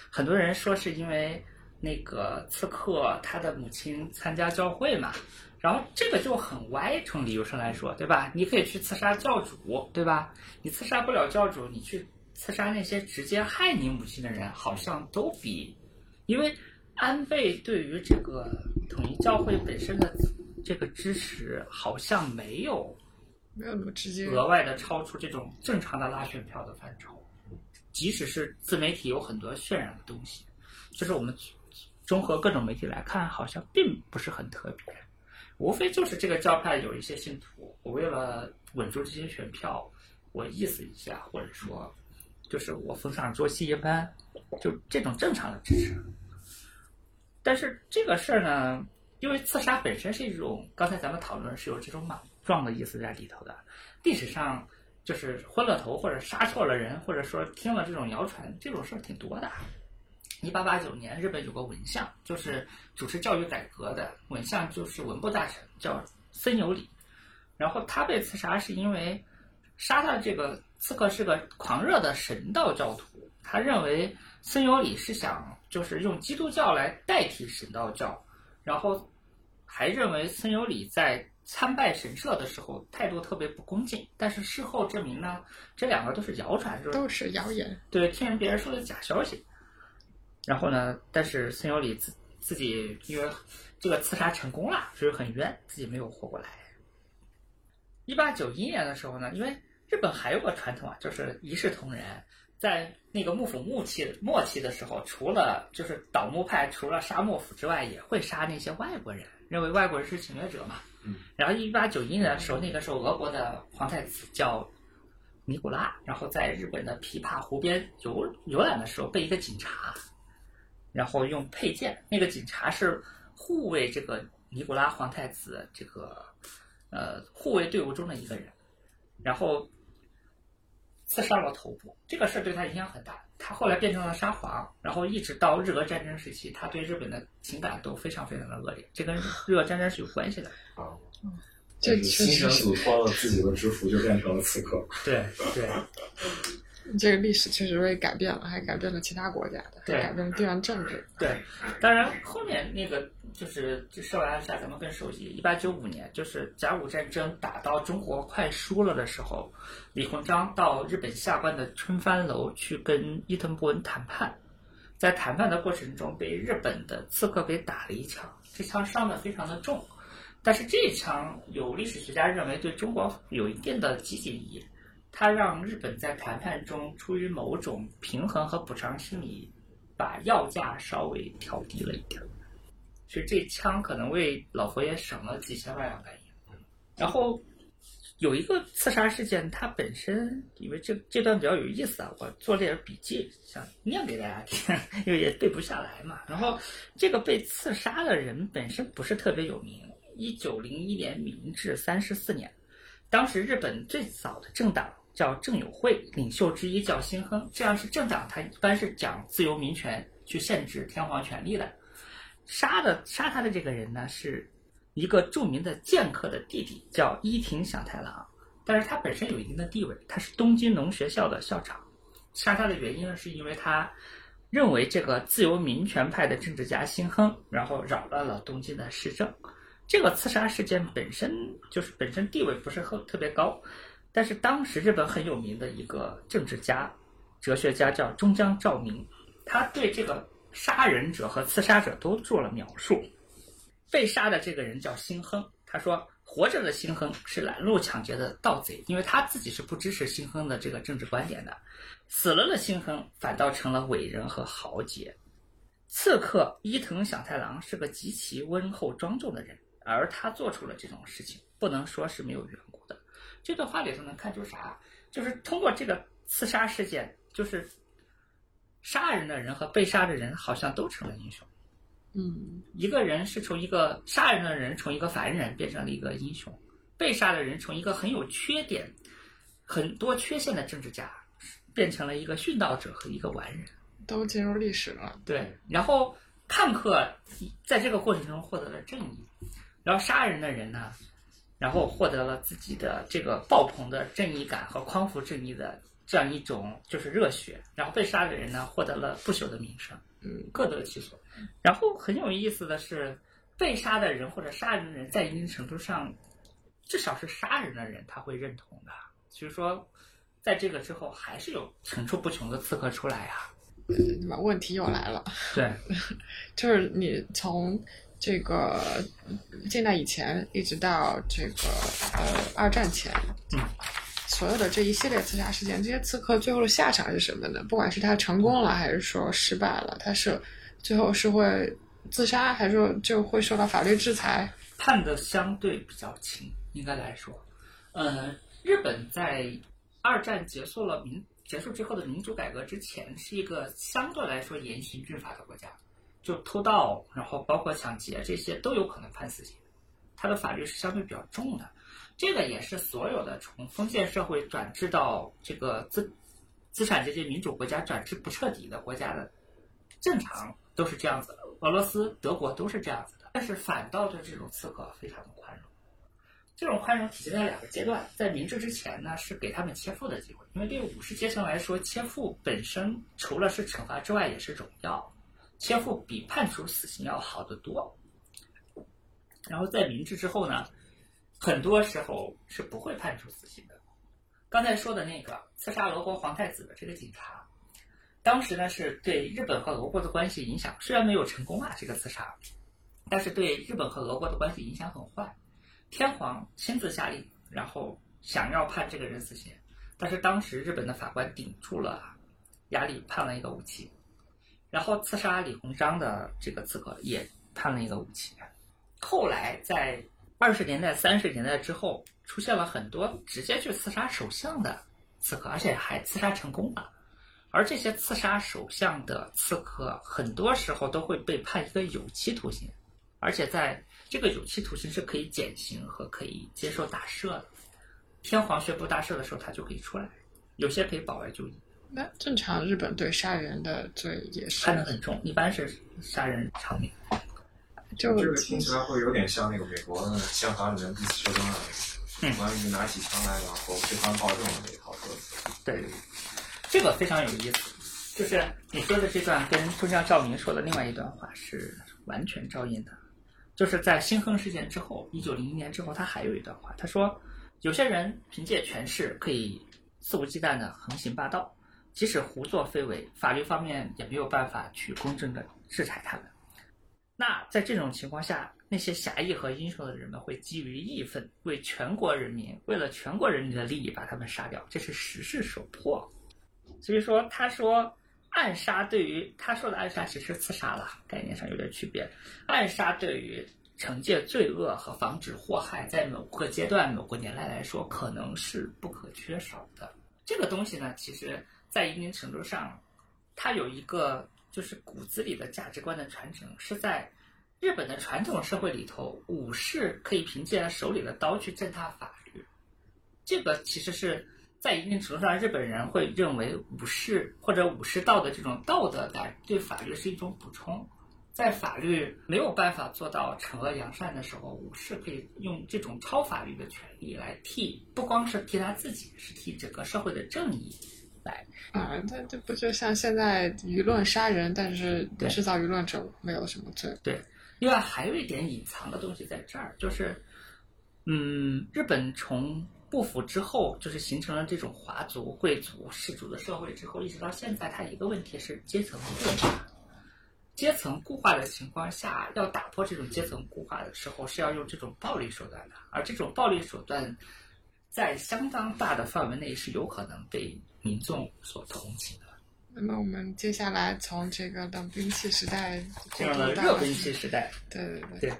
很多人说是因为那个刺客他的母亲参加教会嘛。然后这个就很歪，从理由上来说，对吧？你可以去刺杀教主，对吧？你刺杀不了教主，你去刺杀那些直接害你母亲的人，好像都比，因为安倍对于这个统一教会本身的这个支持，好像没有没有那么直接，额外的超出这种正常的拉选票的范畴。即使是自媒体有很多渲染的东西，就是我们综合各种媒体来看，好像并不是很特别。无非就是这个教派有一些信徒，我为了稳住这些选票，我意思一下，或者说，就是我逢场作戏一般，就这种正常的支持。但是这个事儿呢，因为刺杀本身是一种，刚才咱们讨论是有这种莽撞的意思在里头的。历史上就是昏了头或者杀错了人，或者说听了这种谣传，这种事儿挺多的。一八八九年，日本有个文相，就是主持教育改革的文相，就是文部大臣，叫森有礼。然后他被刺杀，是因为杀他这个刺客是个狂热的神道教徒。他认为森有礼是想就是用基督教来代替神道教，然后还认为森有礼在参拜神社的时候态度特别不恭敬。但是事后证明呢，这两个都是谣传，都是谣言，对，听人别人说的假消息。然后呢？但是孙有礼自自己因为这个刺杀成功了，所以很冤，自己没有活过来。一八九一年的时候呢，因为日本还有个传统啊，就是一视同仁，在那个幕府末期末期的时候，除了就是倒幕派，除了杀幕府之外，也会杀那些外国人，认为外国人是侵略者嘛。嗯。然后一八九一年的时候，那个时候俄国的皇太子叫尼古拉，然后在日本的琵琶湖边游游览的时候，被一个警察。然后用佩剑，那个警察是护卫这个尼古拉皇太子这个呃护卫队伍中的一个人，然后刺杀了头部。这个事儿对他影响很大，他后来变成了沙皇，然后一直到日俄战争时期，他对日本的情感都非常非常的恶劣。这跟日俄战争是有关系的啊。这新选组脱了自己的制服就变成了刺客。对对。这个历史确实被改变了，还改变了其他国家的，对，改变了地缘政治。对，当然后面那个就是就说完一下，咱们更熟悉。一八九五年，就是甲午战争打到中国快输了的时候，李鸿章到日本下关的春帆楼去跟伊藤博文谈判，在谈判的过程中被日本的刺客给打了一枪，这枪伤的非常的重，但是这一枪有历史学家认为对中国有一定的积极意义。他让日本在谈判中出于某种平衡和补偿心理，把要价稍微调低了一点，所以这枪可能为老佛爷省了几千万两白银。然后有一个刺杀事件，它本身因为这这段比较有意思啊，我做了点笔记，想念给大家听，因为也背不下来嘛。然后这个被刺杀的人本身不是特别有名。一九零一年，明治三十四年，当时日本最早的政党叫政友会，领袖之一叫新亨。这样是政党，他一般是讲自由民权，去限制天皇权力的。杀的杀他的这个人呢，是一个著名的剑客的弟弟，叫伊庭响太郎。但是他本身有一定的地位，他是东京农学校的校长。杀他的原因呢，是因为他认为这个自由民权派的政治家新亨，然后扰乱了东京的市政。这个刺杀事件本身就是本身地位不是特特别高，但是当时日本很有名的一个政治家、哲学家叫中江照明，他对这个杀人者和刺杀者都做了描述。被杀的这个人叫辛亨，他说活着的辛亨是拦路抢劫的盗贼，因为他自己是不支持辛亨的这个政治观点的。死了的辛亨反倒成了伟人和豪杰。刺客伊藤响太郎是个极其温厚庄重的人。而他做出了这种事情，不能说是没有缘故。这段话里头能看出啥？就是通过这个刺杀事件，就是杀人的人和被杀的人好像都成了英雄。嗯，一个人是从一个杀人的人从一个凡人变成了一个英雄，被杀的人从一个很有缺点、很多缺陷的政治家变成了一个殉道者和一个完人，都进入历史了。对，然后看客在这个过程中获得了正义。然后杀人的人呢，然后获得了自己的这个爆棚的正义感和匡扶正义的这样一种就是热血，然后被杀的人呢获得了不朽的名声，嗯，各得其所。然后很有意思的是，被杀的人或者杀人的人在一定程度上，至少是杀人的人他会认同的。所以说，在这个之后还是有层出不穷的刺客出来呀。那么问题又来了，对，就是你从。这个近代以前一直到这个呃二战前，嗯所有的这一系列刺杀事件，这些刺客最后的下场是什么呢？不管是他成功了还是说失败了，他是最后是会自杀，还是说就会受到法律制裁？判的相对比较轻，应该来说，呃，日本在二战结束了民结束之后的民主改革之前，是一个相对来说严刑峻法的国家。就偷盗，然后包括抢劫这些都有可能判死刑，它的法律是相对比较重的。这个也是所有的从封建社会转制到这个资资产阶级民主国家转制不彻底的国家的正常都是这样子的。俄罗斯、德国都是这样子的，但是反倒对这种刺客非常的宽容。这种宽容体现在两个阶段，在明治之前呢，是给他们切腹的机会，因为对武士阶层来说，切腹本身除了是惩罚之外，也是荣耀。切腹比判处死刑要好得多。然后在明治之后呢，很多时候是不会判处死刑的。刚才说的那个刺杀俄国皇太子的这个警察，当时呢是对日本和俄国的关系影响虽然没有成功啊这个刺杀，但是对日本和俄国的关系影响很坏。天皇亲自下令，然后想要判这个人死刑，但是当时日本的法官顶住了压力，判了一个无期。然后刺杀李鸿章的这个刺客也判了一个无期。后来在二十年代、三十年代之后，出现了很多直接去刺杀首相的刺客，而且还刺杀成功了。而这些刺杀首相的刺客，很多时候都会被判一个有期徒刑，而且在这个有期徒刑是可以减刑和可以接受大赦的。天皇宣布大赦的时候，他就可以出来，有些可以保外就医。那正常，日本对杀人的罪也是判的很重，一般是杀人偿命。就这个听起来会有点像那个美国的宪法里面第四修正案，关于拿起枪来然后推翻暴政的那一套说辞。对，这个非常有意思，就是你说的这段跟中将赵明说的另外一段话是完全照应的。就是在新亨事件之后，一九零一年之后，他还有一段话，他说：“有些人凭借权势可以肆无忌惮的横行霸道。”即使胡作非为，法律方面也没有办法去公正的制裁他们。那在这种情况下，那些侠义和英雄的人们会基于义愤，为全国人民，为了全国人民的利益把他们杀掉，这是时势所迫。所以说，他说暗杀对于他说的暗杀其实刺杀了，概念上有点区别。暗杀对于惩戒罪恶和防止祸害，在某个阶段、某个年代来说，可能是不可缺少的。这个东西呢，其实在一定程度上，它有一个就是骨子里的价值观的传承，是在日本的传统社会里头，武士可以凭借他手里的刀去践踏法律。这个其实是在一定程度上，日本人会认为武士或者武士道的这种道德感对法律是一种补充。在法律没有办法做到惩恶扬善的时候，武士可以用这种超法律的权利来替，不光是替他自己，是替整个社会的正义来。啊，那这不就像现在舆论杀人，但是对制造舆论者没有什么罪。对，另外还有一点隐藏的东西在这儿，就是，嗯，日本从幕府之后，就是形成了这种华族、贵族、氏族的社会之后，一直到现在，它一个问题是阶层固化。阶层固化的情况下，要打破这种阶层固化的时候，是要用这种暴力手段的，而这种暴力手段，在相当大的范围内是有可能被民众所同情的。那么我们接下来从这个冷兵器时代进入了热兵器时代，对对对，对，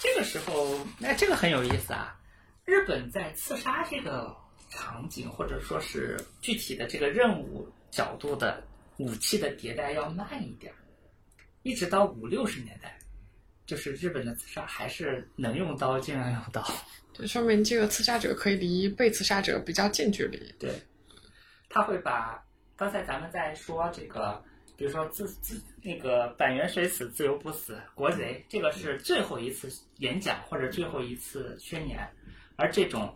这个时候，那这个很有意思啊。日本在刺杀这个场景，或者说是具体的这个任务角度的武器的迭代要慢一点儿，一直到五六十年代，就是日本的刺杀还是能用刀尽量用刀。就说明这个刺杀者可以离被刺杀者比较近距离。对，他会把刚才咱们在说这个，比如说自自那个板垣水死，自由不死，国贼，这个是最后一次演讲或者最后一次宣言，而这种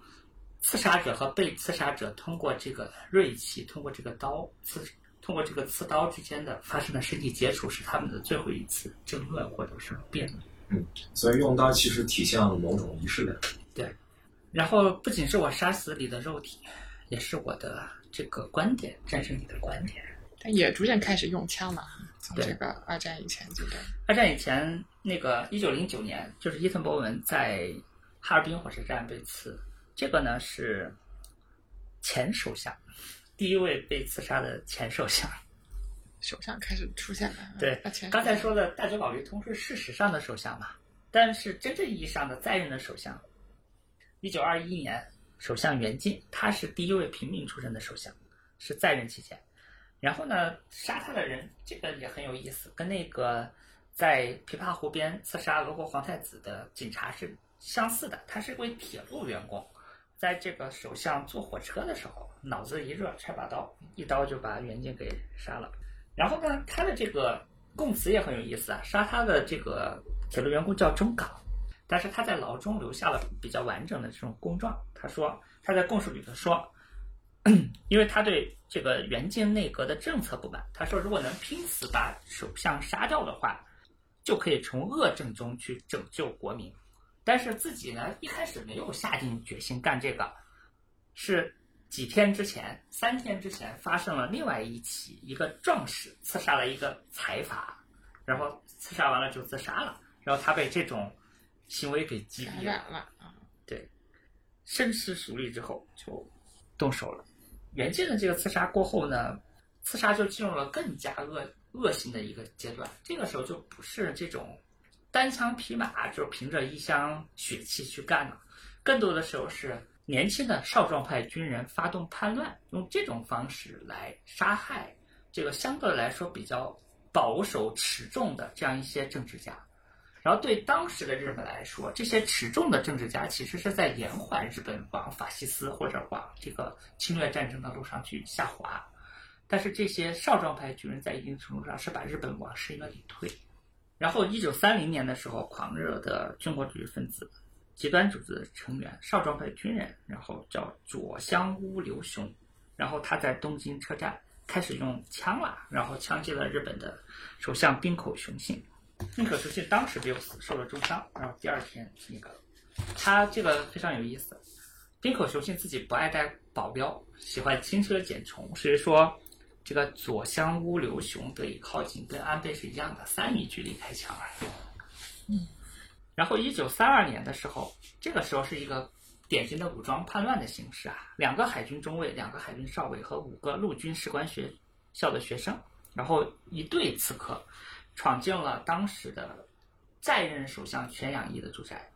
刺杀者和被刺杀者通过这个锐器，通过这个刀刺。通过这个刺刀之间的发生的身体接触，是他们的最后一次争论或者是辩论。嗯所以用刀其实体现了某种仪式感。对，然后不仅是我杀死你的肉体，也是我的这个观点战胜你的观点。但也逐渐开始用枪了，从对这个二战以前就对。二战以前，那个一九零九年，就是伊藤博文在哈尔滨火车站被刺，这个呢是前首相，第一位被刺杀的前首相。首相开始出现了。对刚才说的大久保利通是事实上的首相嘛，但是真正意义上的在任的首相，一九二一年首相袁敬，他是第一位平民出身的首相，是在任期间。然后呢，杀他的人这个也很有意思，跟那个在琵琶湖边刺杀俄国皇太子的警察是相似的。他是位铁路员工，在这个首相坐火车的时候，脑子一热，揣把刀，一刀就把袁敬给杀了。然后呢，他的这个供词也很有意思啊，杀他的这个铁路员工叫中港，但是他在牢中留下了比较完整的这种供状。他说他在供述里头说，因为他对这个袁敬内阁的政策不满，他说如果能拼死把首相杀掉的话，就可以从恶政中去拯救国民。但是自己呢，一开始没有下定决心干这个，是几天之前，三天之前发生了另外一起，一个壮士刺杀了一个财阀，然后刺杀完了就自杀了，然后他被这种行为给激感励了，啊。对，深思熟虑之后就动手了。袁敬的这个刺杀过后呢，刺杀就进入了更加恶恶性的一个阶段。这个时候就不是这种单枪匹马，就凭着一箱血气去干了，更多的时候是年轻的少壮派军人发动叛乱，用这种方式来杀害这个相对来说比较保守持重的这样一些政治家。然后对当时的日本来说，这些持重的政治家其实是在延缓日本往法西斯或者往这个侵略战争的路上去下滑。但是这些少壮派军人在一定程度上是把日本往深渊里推。然后，一九三零年的时候，狂热的军国主义分子、极端组织的成员、少壮派军人，然后叫左相屋流雄，然后他在东京车站开始用枪了，然后枪击了日本的首相滨口雄信。滨口雄信当时没有死，受了重伤，然后第二天那个他这个非常有意思。滨口雄信自己不爱带保镖，喜欢轻车简从，所以说这个左相屋流雄得以靠近，跟安倍是一样的，三米距离开枪啊。嗯。然后一九三二年的时候，这个时候是一个典型的武装叛乱的形式啊，两个海军中尉、两个海军少尉和五个陆军士官学校的学生，然后一队刺客闯进了当时的在任首相全养义的住宅，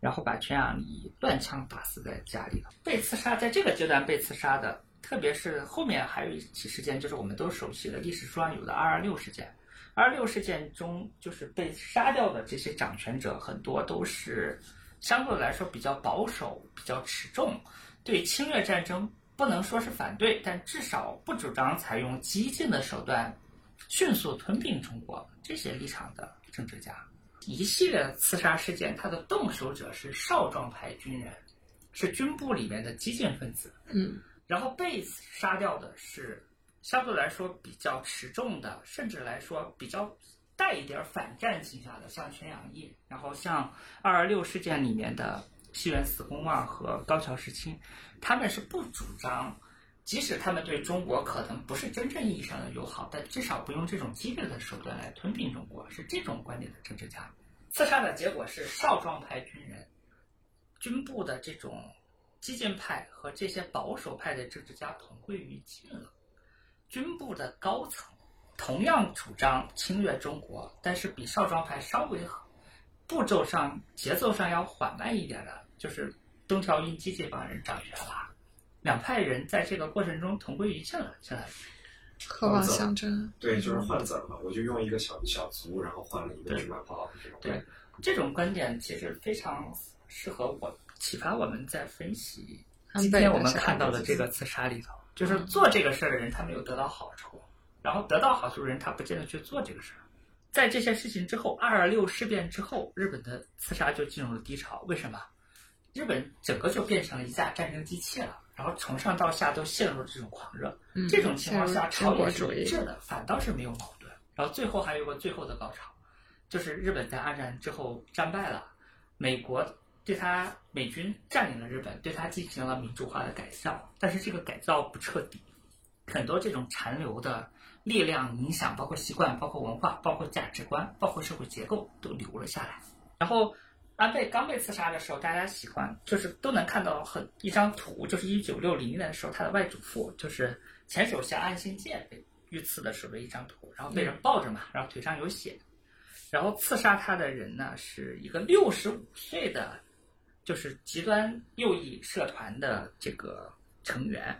然后把全养义乱枪打死在家里了。被刺杀，在这个阶段被刺杀的，特别是后面还有一起事件，就是我们都熟悉的历史书上有的二二六事件。二六事件中，就是被杀掉的这些掌权者，很多都是相对来说比较保守、比较持重，对侵略战争不能说是反对，但至少不主张采用激进的手段迅速吞并中国这些立场的政治家。一系列刺杀事件，他的动手者是少壮派军人，是军部里面的激进分子。嗯，然后被杀掉的是。相对来说比较持重的，甚至来说比较带一点反战倾向的，像全养义，然后像二二六事件里面的西园寺公望和高桥时清，他们是不主张，即使他们对中国可能不是真正意义上的友好，但至少不用这种激烈的手段来吞并中国，是这种观点的政治家。刺杀的结果是少壮派军人，军部的这种激进派和这些保守派的政治家同归于尽了。军部的高层同样主张侵略中国，但是比少壮派稍微步骤上、节奏上要缓慢一点的，就是东条英机这帮人掌权了。两派人在这个过程中同归于尽了，相当于渴望象征。对，就是换子嘛，我就用一个小小卒，然后换了一个芝麻炮这种。对，这种观点其实非常适合我，启发我们在分析今天我们看到的这个刺杀里头。就是做这个事儿的人，他没有得到好处，然后得到好处的人，他不见得去做这个事儿。在这些事情之后，二二六事变之后，日本的刺杀就进入了低潮。为什么？日本整个就变成了一架战争机器了，然后从上到下都陷入了这种狂热。这种情况下，朝野是一致的，反倒是没有矛盾。然后最后还有个最后的高潮，就是日本在二战之后战败了，美国。对他，美军占领了日本，对他进行了民主化的改造，但是这个改造不彻底，很多这种残留的力量、影响，包括习惯、包括文化、包括价值观、包括社会结构都留了下来。然后安倍刚被刺杀的时候，大家喜欢就是都能看到很一张图，就是一九六零年的时候，他的外祖父就是前首相岸信介被遇刺的时候的一张图，然后被人抱着嘛，然后腿上有血，然后刺杀他的人呢是一个六十五岁的。就是极端右翼社团的这个成员，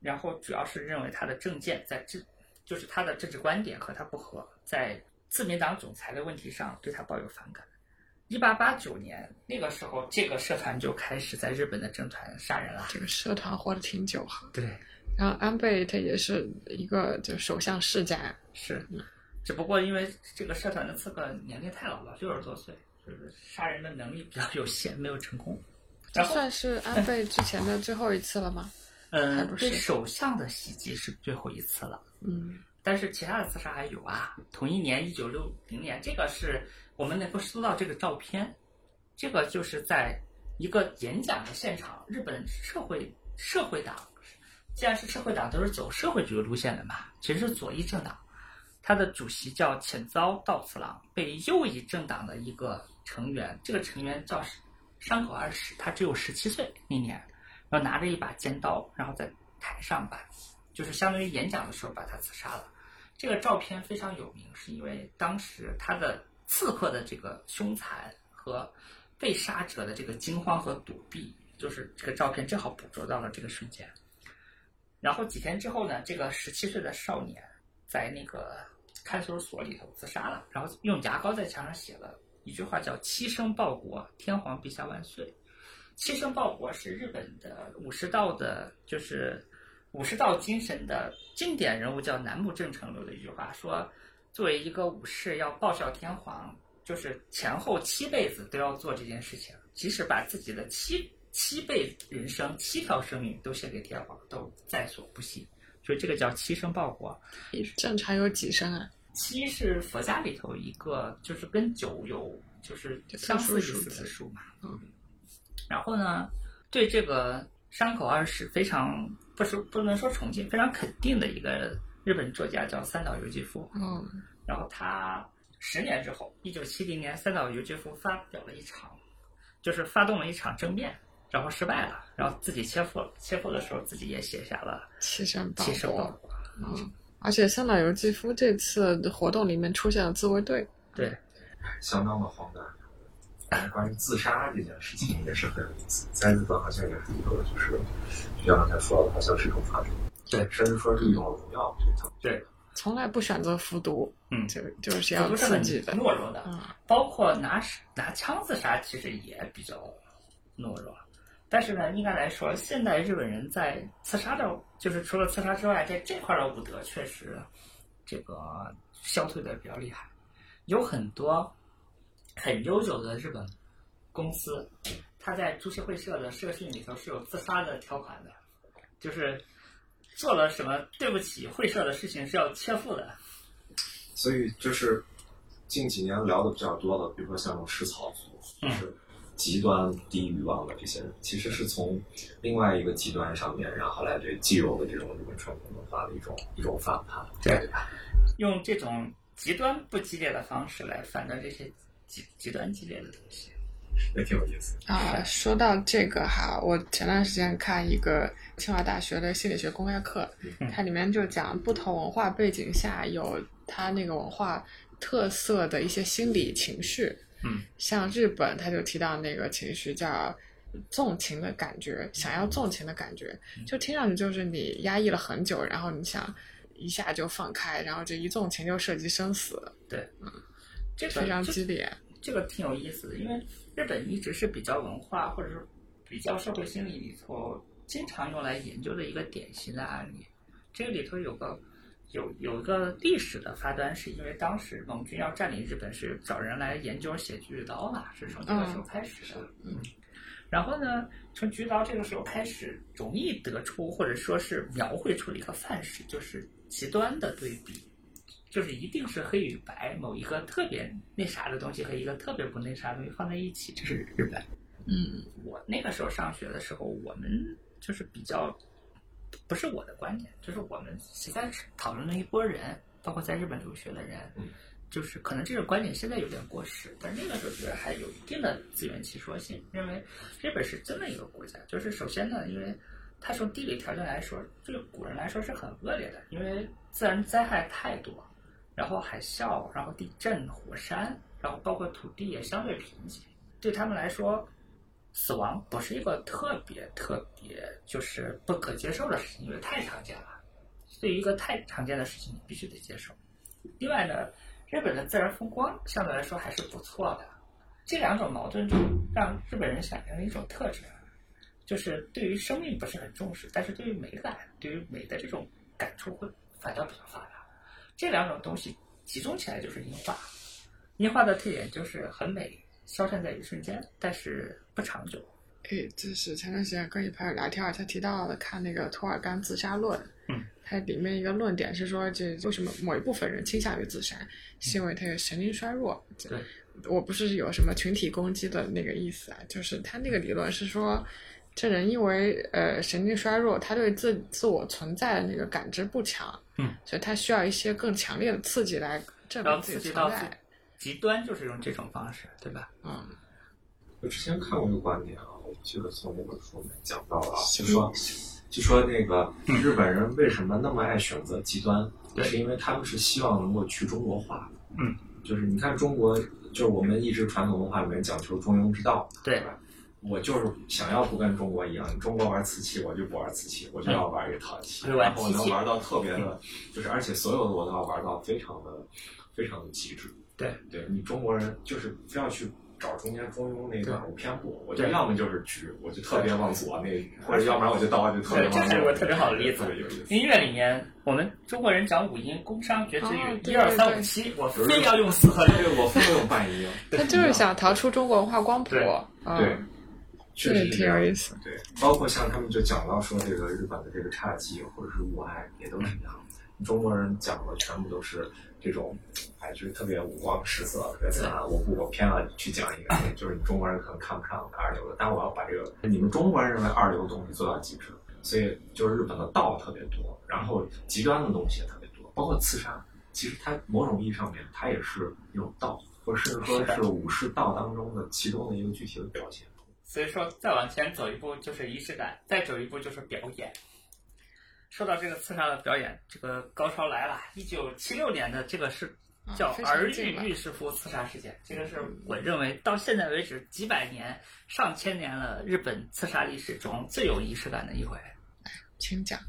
然后主要是认为他的政见在政，就是他的政治观点和他不合，在自民党总裁的问题上对他抱有反感。一八八九年那个时候，这个社团就开始在日本的政团杀人了。这个社团活得挺久哈。对。然后安倍他也是一个就首相世家，是，只不过因为这个社团的刺客年龄太老了，六十多岁。就是杀人的能力比较有限，没有成功。这算是安倍之前的最后一次了吗？嗯，对首相的袭击是最后一次了。嗯，但是其他的刺杀还有啊。同一年，一九六零年，这个是我们能够搜到这个照片。这个就是在一个演讲的现场，日本社会社会党，既然是社会党，都是走社会主义路线的嘛，其实是左翼政党。他的主席叫浅遭道次郎，被右翼政党的一个成员，这个成员叫山口二史，他只有十七岁那年，然后拿着一把尖刀，然后在台上把，就是相当于演讲的时候把他刺杀了。这个照片非常有名，是因为当时他的刺客的这个凶残和被杀者的这个惊慌和躲避，就是这个照片正好捕捉到了这个瞬间。然后几天之后呢，这个十七岁的少年在那个。看守所里头自杀了，然后用牙膏在墙上写了一句话，叫“七声报国，天皇陛下万岁”。七声报国是日本的武士道的，就是武士道精神的经典人物，叫南木正成留的一句话，说作为一个武士要报效天皇，就是前后七辈子都要做这件事情，即使把自己的七七辈人生、七条生命都献给天皇，都在所不惜。所以这个叫七生报国，正常有几生啊？七是佛家里头一个，就是跟九有就是相似意思的数嘛。嗯。然后呢，对这个山口二世非常不是不能说崇敬，非常肯定的一个日本作家叫三岛由纪夫。嗯。然后他十年之后，一九七零年，三岛由纪夫发表了一场，就是发动了一场政变。然后失败了，然后自己切腹了。切腹的时候，自己也写下了《七声报国》。嗯，而且三岛由纪夫这次活动里面出现了自卫队。对，相当的荒诞。关于自杀这件事情也是很有意思，在日本好像也是一个，就是就像刚才说的，好像是一种传统，对，甚至说是一种荣耀，对，从来不选择服毒，嗯，就就是要刺激的，懦弱的，嗯，包括拿拿枪自杀，其实也比较懦弱。但是呢，应该来说，现代日本人在刺杀的，就是除了刺杀之外，在这块的武德确实这个消退的比较厉害，有很多。很悠久的日本公司，他在株式会社的社训里头是有自杀的条款的，就是做了什么对不起会社的事情是要切腹的。所以就是近几年聊的比较多的，比如说像这种食草族，就是极端低欲望的这些人，其实是从另外一个极端上面，然后来对肌肉的这种日本传统文化的一种一种反叛，对吧？用这种极端不激烈的方式来反对这些。极极端激烈的东西，也挺有意思啊。说到这个哈，我前段时间看一个清华大学的心理学公开课，它里面就讲不同文化背景下有它那个文化特色的一些心理情绪。嗯，像日本，他就提到那个情绪叫纵情的感觉，想要纵情的感觉，就听上去就是你压抑了很久，然后你想一下就放开，然后这一纵情就涉及生死。对，嗯。这个非常激烈，这个挺有意思的，因为日本一直是比较文化或者是比较社会心理里头经常用来研究的一个典型的案例。这个里头有个有有一个历史的发端，是因为当时盟军要占领日本，是找人来研究写菊刀嘛，是从这个时候开始的。嗯，然后呢，从菊刀这个时候开始，容易得出或者说是描绘出了一个范式，就是极端的对比。就是一定是黑与白，某一个特别那啥的东西和一个特别不那啥的东西放在一起，这是日本。嗯，我那个时候上学的时候，我们就是比较，不是我的观点，就是我们现在讨论的一波人，包括在日本留学的人，就是可能这个观点现在有点过时，但是那个时候觉得还有一定的自圆其说性，认为日本是这么一个国家。就是首先呢，因为它从地理条件来说，对古人来说是很恶劣的，因为自然灾害太多。然后海啸，然后地震、火山，然后包括土地也相对贫瘠，对他们来说，死亡不是一个特别特别就是不可接受的事情，因为太常见了。对于一个太常见的事情，你必须得接受。另外呢，日本的自然风光相对来说还是不错的。这两种矛盾就让日本人产生了一种特质，就是对于生命不是很重视，但是对于美感、对于美的这种感触会反倒比较发达。这两种东西集中起来就是樱花，樱花的特点就是很美，消散在一瞬间，但是不长久。哎，就是前段时间跟一朋友聊天，他提到了看那个托尔干自杀论，嗯，它里面一个论点是说，这为什么某一部分人倾向于自杀，是因为他有神经衰弱。对，我不是有什么群体攻击的那个意思啊，就是他那个理论是说。这人因为呃神经衰弱，他对自自我存在的那个感知不强，嗯，所以他需要一些更强烈的刺激来证明自己存在。极端就是用这种方式，对吧？嗯。我之前看过一个观点啊，我记得从那本书里面讲到了，就说就说那个日本人为什么那么爱选择极端，是因为他们是希望能够去中国化。嗯，就是你看中国，就是我们一直传统文化里面讲求中庸之道，对吧？我就是想要不跟中国一样，中国玩瓷器，我就不玩瓷器，我就要玩一个陶器，然后能玩到特别的，就是而且所有的我都要玩到非常的、非常的极致。对，对你中国人就是非要去找中间中庸那段，我偏不，我就要么就是直，我就特别往左那，或者要不然我就刀就特别往右。这是个特别好的例子。音乐里面，我们中国人讲五音，宫商角徵羽，一二三五七，我非要用四和六，我非要用半音。他就是想逃出中国文化光谱。对。确实挺有意思，对，包括像他们就讲到说这个日本的这个侘寂或者是物哀，也都是一样。中国人讲的全部都是这种，哎，就是特别五光十色、特别灿烂。我不，我偏要去讲一个，就是你中国人可能看不上的二流的，但我要把这个你们中国人认为二流的东西做到极致。所以就是日本的道特别多，然后极端的东西也特别多，包括刺杀，其实它某种意义上面它也是一种道，或者甚至说是武士道当中的其中的一个具体的表现。所以说，再往前走一步就是仪式感，再走一步就是表演。说到这个刺杀的表演，这个高潮来了。一九七六年的这个是叫儿玉玉师傅刺杀事件。这个是我认为到现在为止几百年、上千年了日本刺杀历史中最有仪式感的一回。请讲。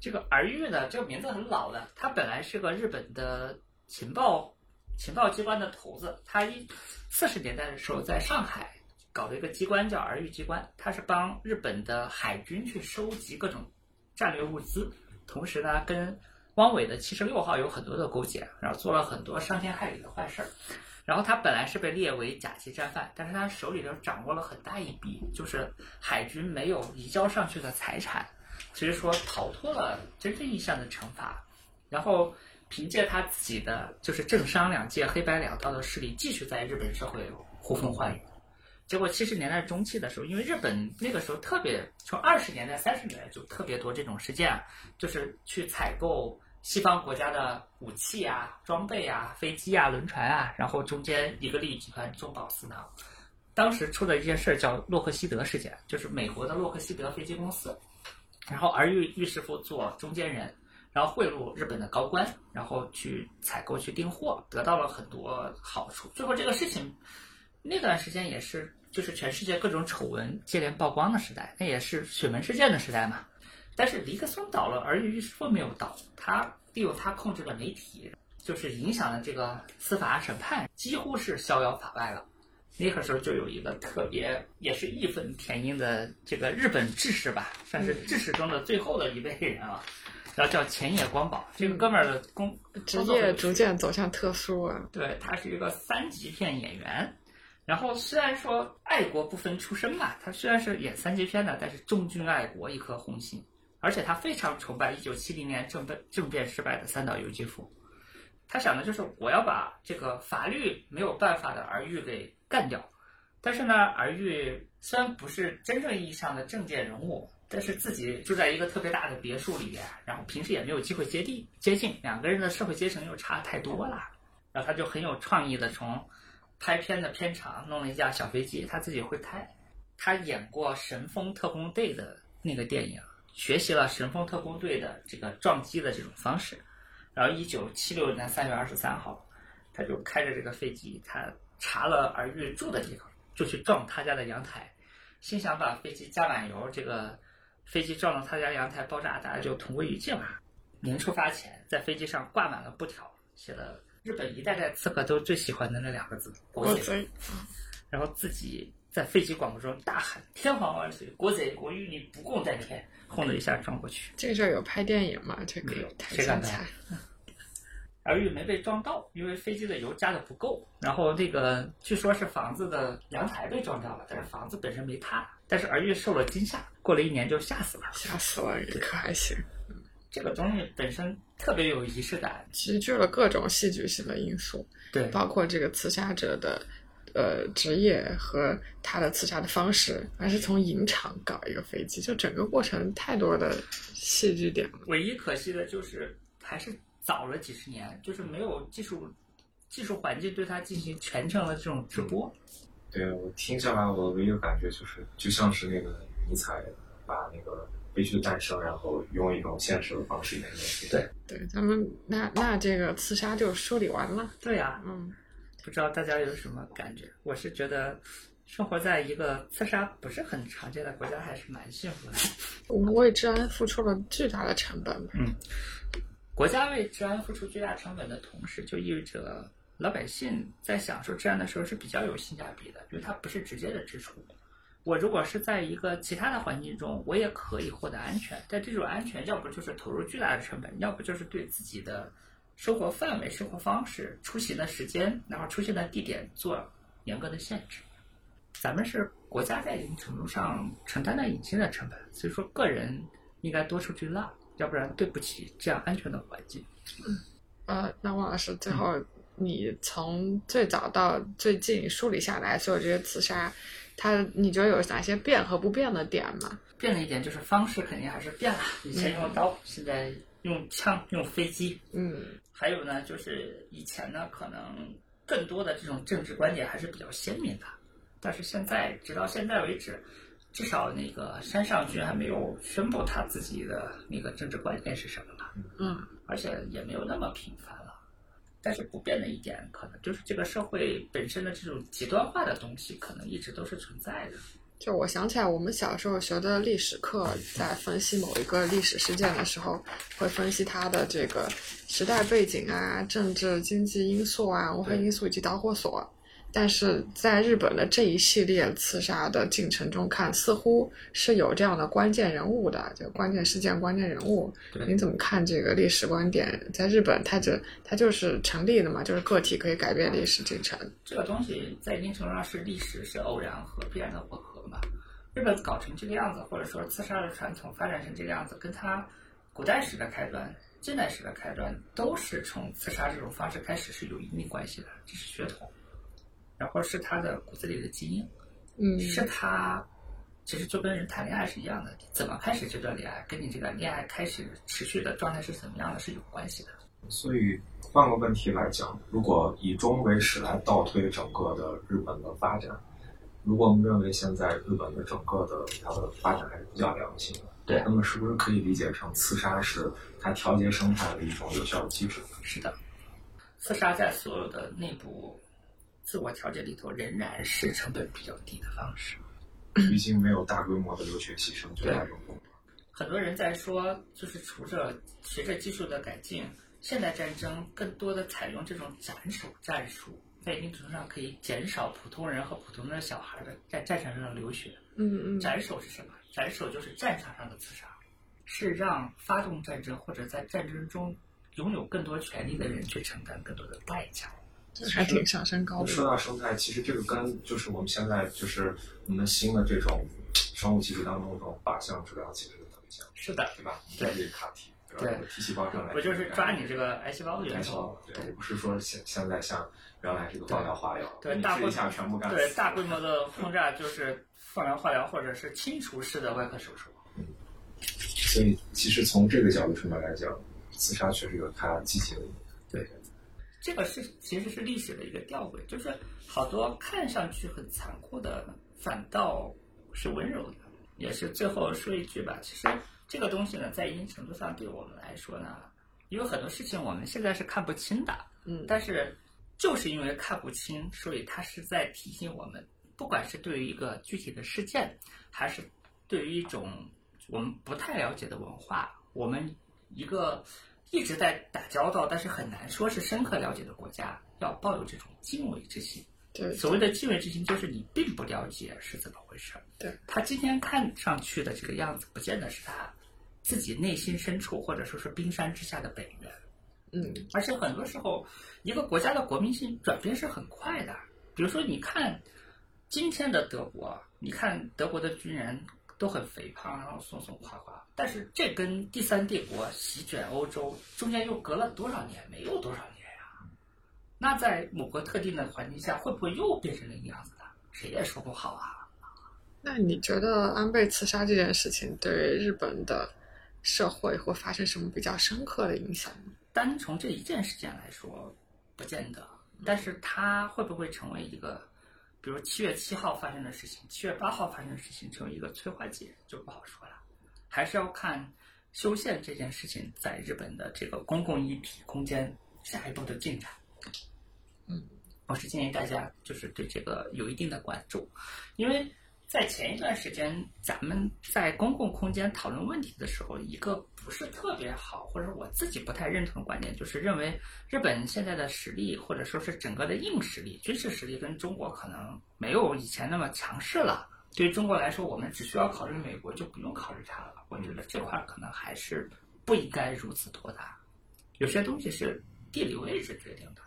这个儿玉呢，这个名字很老的，他本来是个日本的情报情报机关的头子，他一四十年代的时候在上海搞了一个机关叫儿玉机关，他是帮日本的海军去收集各种战略物资，同时呢跟汪伪的七十六号有很多的勾结，然后做了很多伤天害理的坏事儿。然后他本来是被列为甲级战犯，但是他手里头掌握了很大一笔，就是海军没有移交上去的财产，所以说逃脱了真正意义上的惩罚。然后凭借他自己的就是政商两界黑白两道的势力，继续在日本社会呼风唤雨。结果七十年代中期的时候，因为日本那个时候特别，从二十年代、三十年代就特别多这种事件，就是去采购西方国家的武器啊、装备啊、飞机啊、轮船啊，然后中间一个利益集团中饱私囊。当时出的一件事叫洛克希德事件，就是美国的洛克希德飞机公司，然后而玉玉师傅做中间人，然后贿赂日本的高官，然后去采购、去订货，得到了很多好处。最后这个事情，那段时间也是就是全世界各种丑闻接连曝光的时代，那也是水门事件的时代嘛。但是尼克松倒了，而玉师傅没有倒，他利用他控制的媒体，就是影响了这个司法审判，几乎是逍遥法外了。那个时候就有一个特别也是义愤填膺的这个日本志士吧，算是志士中的最后的一位人啊，然后叫前野光保。这个哥们儿的工职业逐渐走向特殊啊。对他是一个三级片演员，然后虽然说爱国不分出身吧，他虽然是演三级片的，但是忠君爱国，一颗红心，而且他非常崇拜一九七零年政变政变失败的三岛由纪夫，他想的就是我要把这个法律没有办法的儿玉给干掉，但是呢，儿玉虽然不是真正意义上的政界人物。但是自己住在一个特别大的别墅里边，然后平时也没有机会接地接近，两个人的社会阶层又差太多了。然后他就很有创意的从拍片的片场弄了一架小飞机，他自己会开。他演过《神风特工队》的那个电影，学习了《神风特工队》的这个撞击的这种方式。然后，一九七六年三月二十三号，他就开着这个飞机，他查了儿玉住的地方，就去撞他家的阳台，心想把飞机加满油，这个飞机撞到他家阳台爆炸，大家就同归于尽了。临出发前，在飞机上挂满了布条，写了日本一代代刺客都最喜欢的那两个字“国贼”。然后自己在飞机广播中大喊“天皇万岁，国贼，我与你不共戴天”，轰的一下撞过去。这个事儿有拍电影吗？这个有太谁敢精彩。而玉没被撞到，因为飞机的油加的不够。然后那个据说是房子的阳台被撞到了，但是房子本身没塌。但是儿玉受了惊吓，过了一年就吓死了。吓死了，可还行，这个东西本身特别有仪式感，集聚了各种戏剧性的因素，对包括这个刺杀者的呃职业和他的刺杀的方式，还是从影场搞一个飞机，就整个过程太多的戏剧点了。唯一可惜的就是还是早了几十年，就是没有技术技术环境对它进行全程的这种直播。对我听下来，我唯一的感觉就是，就像是那个尼采把那个悲剧的诞生，然后用一种现实的方式演绎。对对，咱们那那这个刺杀就梳理完了。对呀、嗯，不知道大家有什么感觉？我是觉得生活在一个刺杀不是很常见的国家，还是蛮幸福的。我们为治安付出了巨大的成本。嗯国家为治安付出巨大成本的同时，就意味着老百姓在享受治安的时候是比较有性价比的，因为它不是直接的支出。我如果是在一个其他的环境中，我也可以获得安全，但这种安全要不就是投入巨大的成本，要不就是对自己的生活范围、生活方式、出行的时间，然后出现的地点做严格的限制。咱们是国家在一定程度上承担了隐性的成本，所以说个人应该多出去浪，要不然对不起这样安全的环境。呃，那王老师，最后你从最早到最近梳理下来所有这些刺杀，它你觉得有哪些变和不变的点吗？变了一点，就是方式肯定还是变了。以前用刀，现在用枪、用飞机。嗯还有呢，就是以前呢，可能更多的这种政治观点还是比较鲜明的，但是现在直到现在为止，至少那个山上君还没有宣布他自己的那个政治观点是什么了，嗯，而且也没有那么频繁了。但是不变的一点，可能就是这个社会本身的这种极端化的东西，可能一直都是存在的。就我想起来，我们小时候学的历史课，在分析某一个历史事件的时候，会分析它的这个时代背景啊、政治经济因素啊、文化因素以及导火索。但是在日本的这一系列刺杀的进程中看，似乎是有这样的关键人物的，就关键事件、关键人物。对你怎么看这个历史观点？在日本，它这它就是成立的嘛，就是个体可以改变历史进程。这个东西在一定程度上是历史是偶然和必然的混合嘛。日本搞成这个样子，或者说刺杀的传统发展成这个样子，跟它古代史的开端、近代史的开端都是从刺杀这种方式开始是有一定关系的，这是血统，然后是他的骨子里的基因，嗯，是他其实就跟人谈恋爱是一样的，怎么开始这段恋爱，跟你这个恋爱开始持续的状态是怎么样的是有关系的。所以换个问题来讲，如果以终为始来倒推整个的日本的发展，如果我们认为现在日本的整个的它的发展还是比较良性的，对那么是不是可以理解成刺杀是它调节生态的一种有效的机制？是的，刺杀在所有的内部自我调节里头，仍然是成本比较低的方式。毕竟没有大规模的流血牺牲就那种动作。很多人在说，就是除着随着技术的改进，现代战争更多的采用这种斩首战术，在一定程度上可以减少普通人和普通的小孩的在战场上的流血。嗯嗯，斩首是什么？斩首就是战场上的刺杀，是让发动战争或者在战争中拥有更多权利的人去承担更多的代价。这还挺上升高的说。到生态，其实这个跟就是我们现在就是我们新的这种生物技术当中这种靶向治疗其实特别像，是的，对吧？对这个卡体，对吧？对这个 T 细胞上来，我就是抓你这个癌细胞的元素元素，。对，不是说现现在像原来这个放疗化疗，对大规你吃一下全部干。对大规模的轰炸就是放疗、化疗或者是清除式的外科手术。嗯所以其实从这个角度上面来讲，自杀确实有它积极的一面。对这个是其实是历史的一个吊诡，就是好多看上去很残酷的，反倒是温柔的。也是最后说一句吧，其实这个东西呢，在一定程度上对我们来说呢，有很多事情我们现在是看不清的，嗯，但是就是因为看不清，所以它是在提醒我们，不管是对于一个具体的事件，还是对于一种我们不太了解的文化，我们一个一直在打交道，但是很难说是深刻了解的国家，要抱有这种敬畏之心。对，所谓的敬畏之心，就是你并不了解是怎么回事。对他今天看上去的这个样子，不见得是他自己内心深处或者说是冰山之下的本源。嗯而且很多时候，一个国家的国民性转变是很快的。比如说，你看今天的德国，你看德国的军人都很肥胖，然后松松垮垮，但是这跟第三帝国席卷欧洲中间又隔了多少年？没有多少年呀、那在某个特定的环境下，会不会又变成那个样子呢？谁也说不好啊。那你觉得安倍刺杀这件事情对日本的社会会发生什么比较深刻的影响吗？单从这一件事件来说，不见得。但是它会不会成为一个，比如七月七号发生的事情，七月八号发生的事情，成为一个催化剂，就不好说了。还是要看修宪这件事情在日本的这个公共议题空间下一步的进展。嗯，我是建议大家就是对这个有一定的关注，因为在前一段时间，咱们在公共空间讨论问题的时候，一个不是特别好，或者我自己不太认同的观点，就是认为日本现在的实力，或者说是整个的硬实力、军事实力，跟中国可能没有以前那么强势了。对于中国来说，我们只需要考虑美国，就不用考虑它了。我觉得这块可能还是不应该如此拖沓。有些东西是地理位置决定的。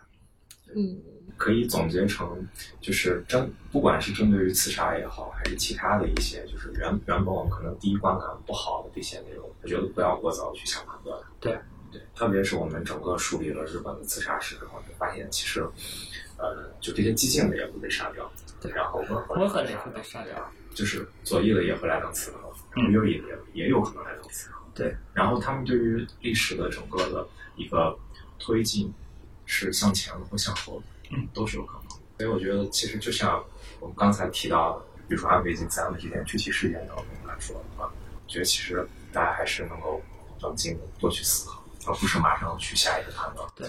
嗯。可以总结成，就是针不管是针对于刺杀也好，还是其他的一些，就是原原本我们可能第一观感不好的这些内容，我觉得不要过早去下判断。对。对，特别是我们整个梳理了日本的刺杀史之后，就发现其实，呃，就这些激进的也会被杀掉，对。然后温和温和的也会被杀掉，就是左翼的也会来当刺客，嗯。右翼的也也有可能来当刺客。对，然后他们对于历史的整个的一个推进是向前的或向后的，嗯，都是有可能。所以我觉得，其实就像我们刚才提到的，比如说安倍晋三的这件具体事件当中来说的话，我觉得其实大家还是能够冷静的多去思考，而不是马上去下一个判断。对，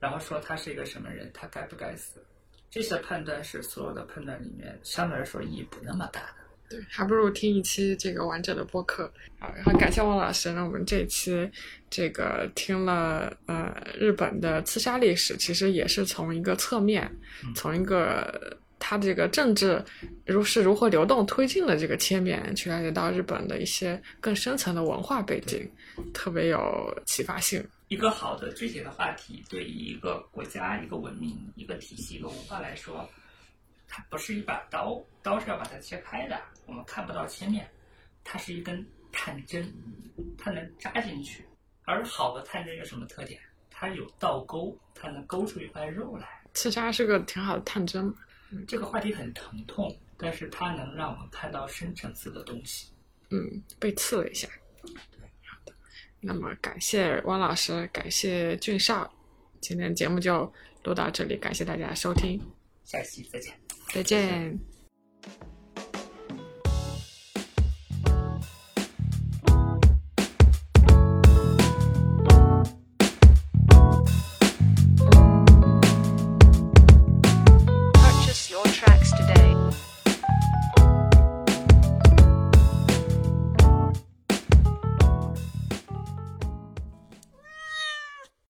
然后说他是一个什么人，他该不该死。这些判断是所有的判断里面相对来说意义不那么大的。对，还不如听一期这个完整的播客啊。然后感谢汪老师，那我们这一期这个听了呃日本的刺杀历史，其实也是从一个侧面，从一个它这个政治如是如何流动推进的这个切面，去了解到日本的一些更深层的文化背景，特别有启发性。一个好的具体的话题，对于一个国家、一个文明、一个体系、一个文化来说，它不是一把刀，刀是要把它切开的，我们看不到切面，它是一根探针，它能扎进去。而好的探针有什么特点？它有倒钩，它能勾出一块肉来。刺杀是个挺好的探针，这个话题很疼痛，但是它能让我们看到深层次的东西。嗯，被刺了一下。那么感谢汪老师，感谢俊少，今天节目就录到这里，感谢大家收听，下期再见。再见。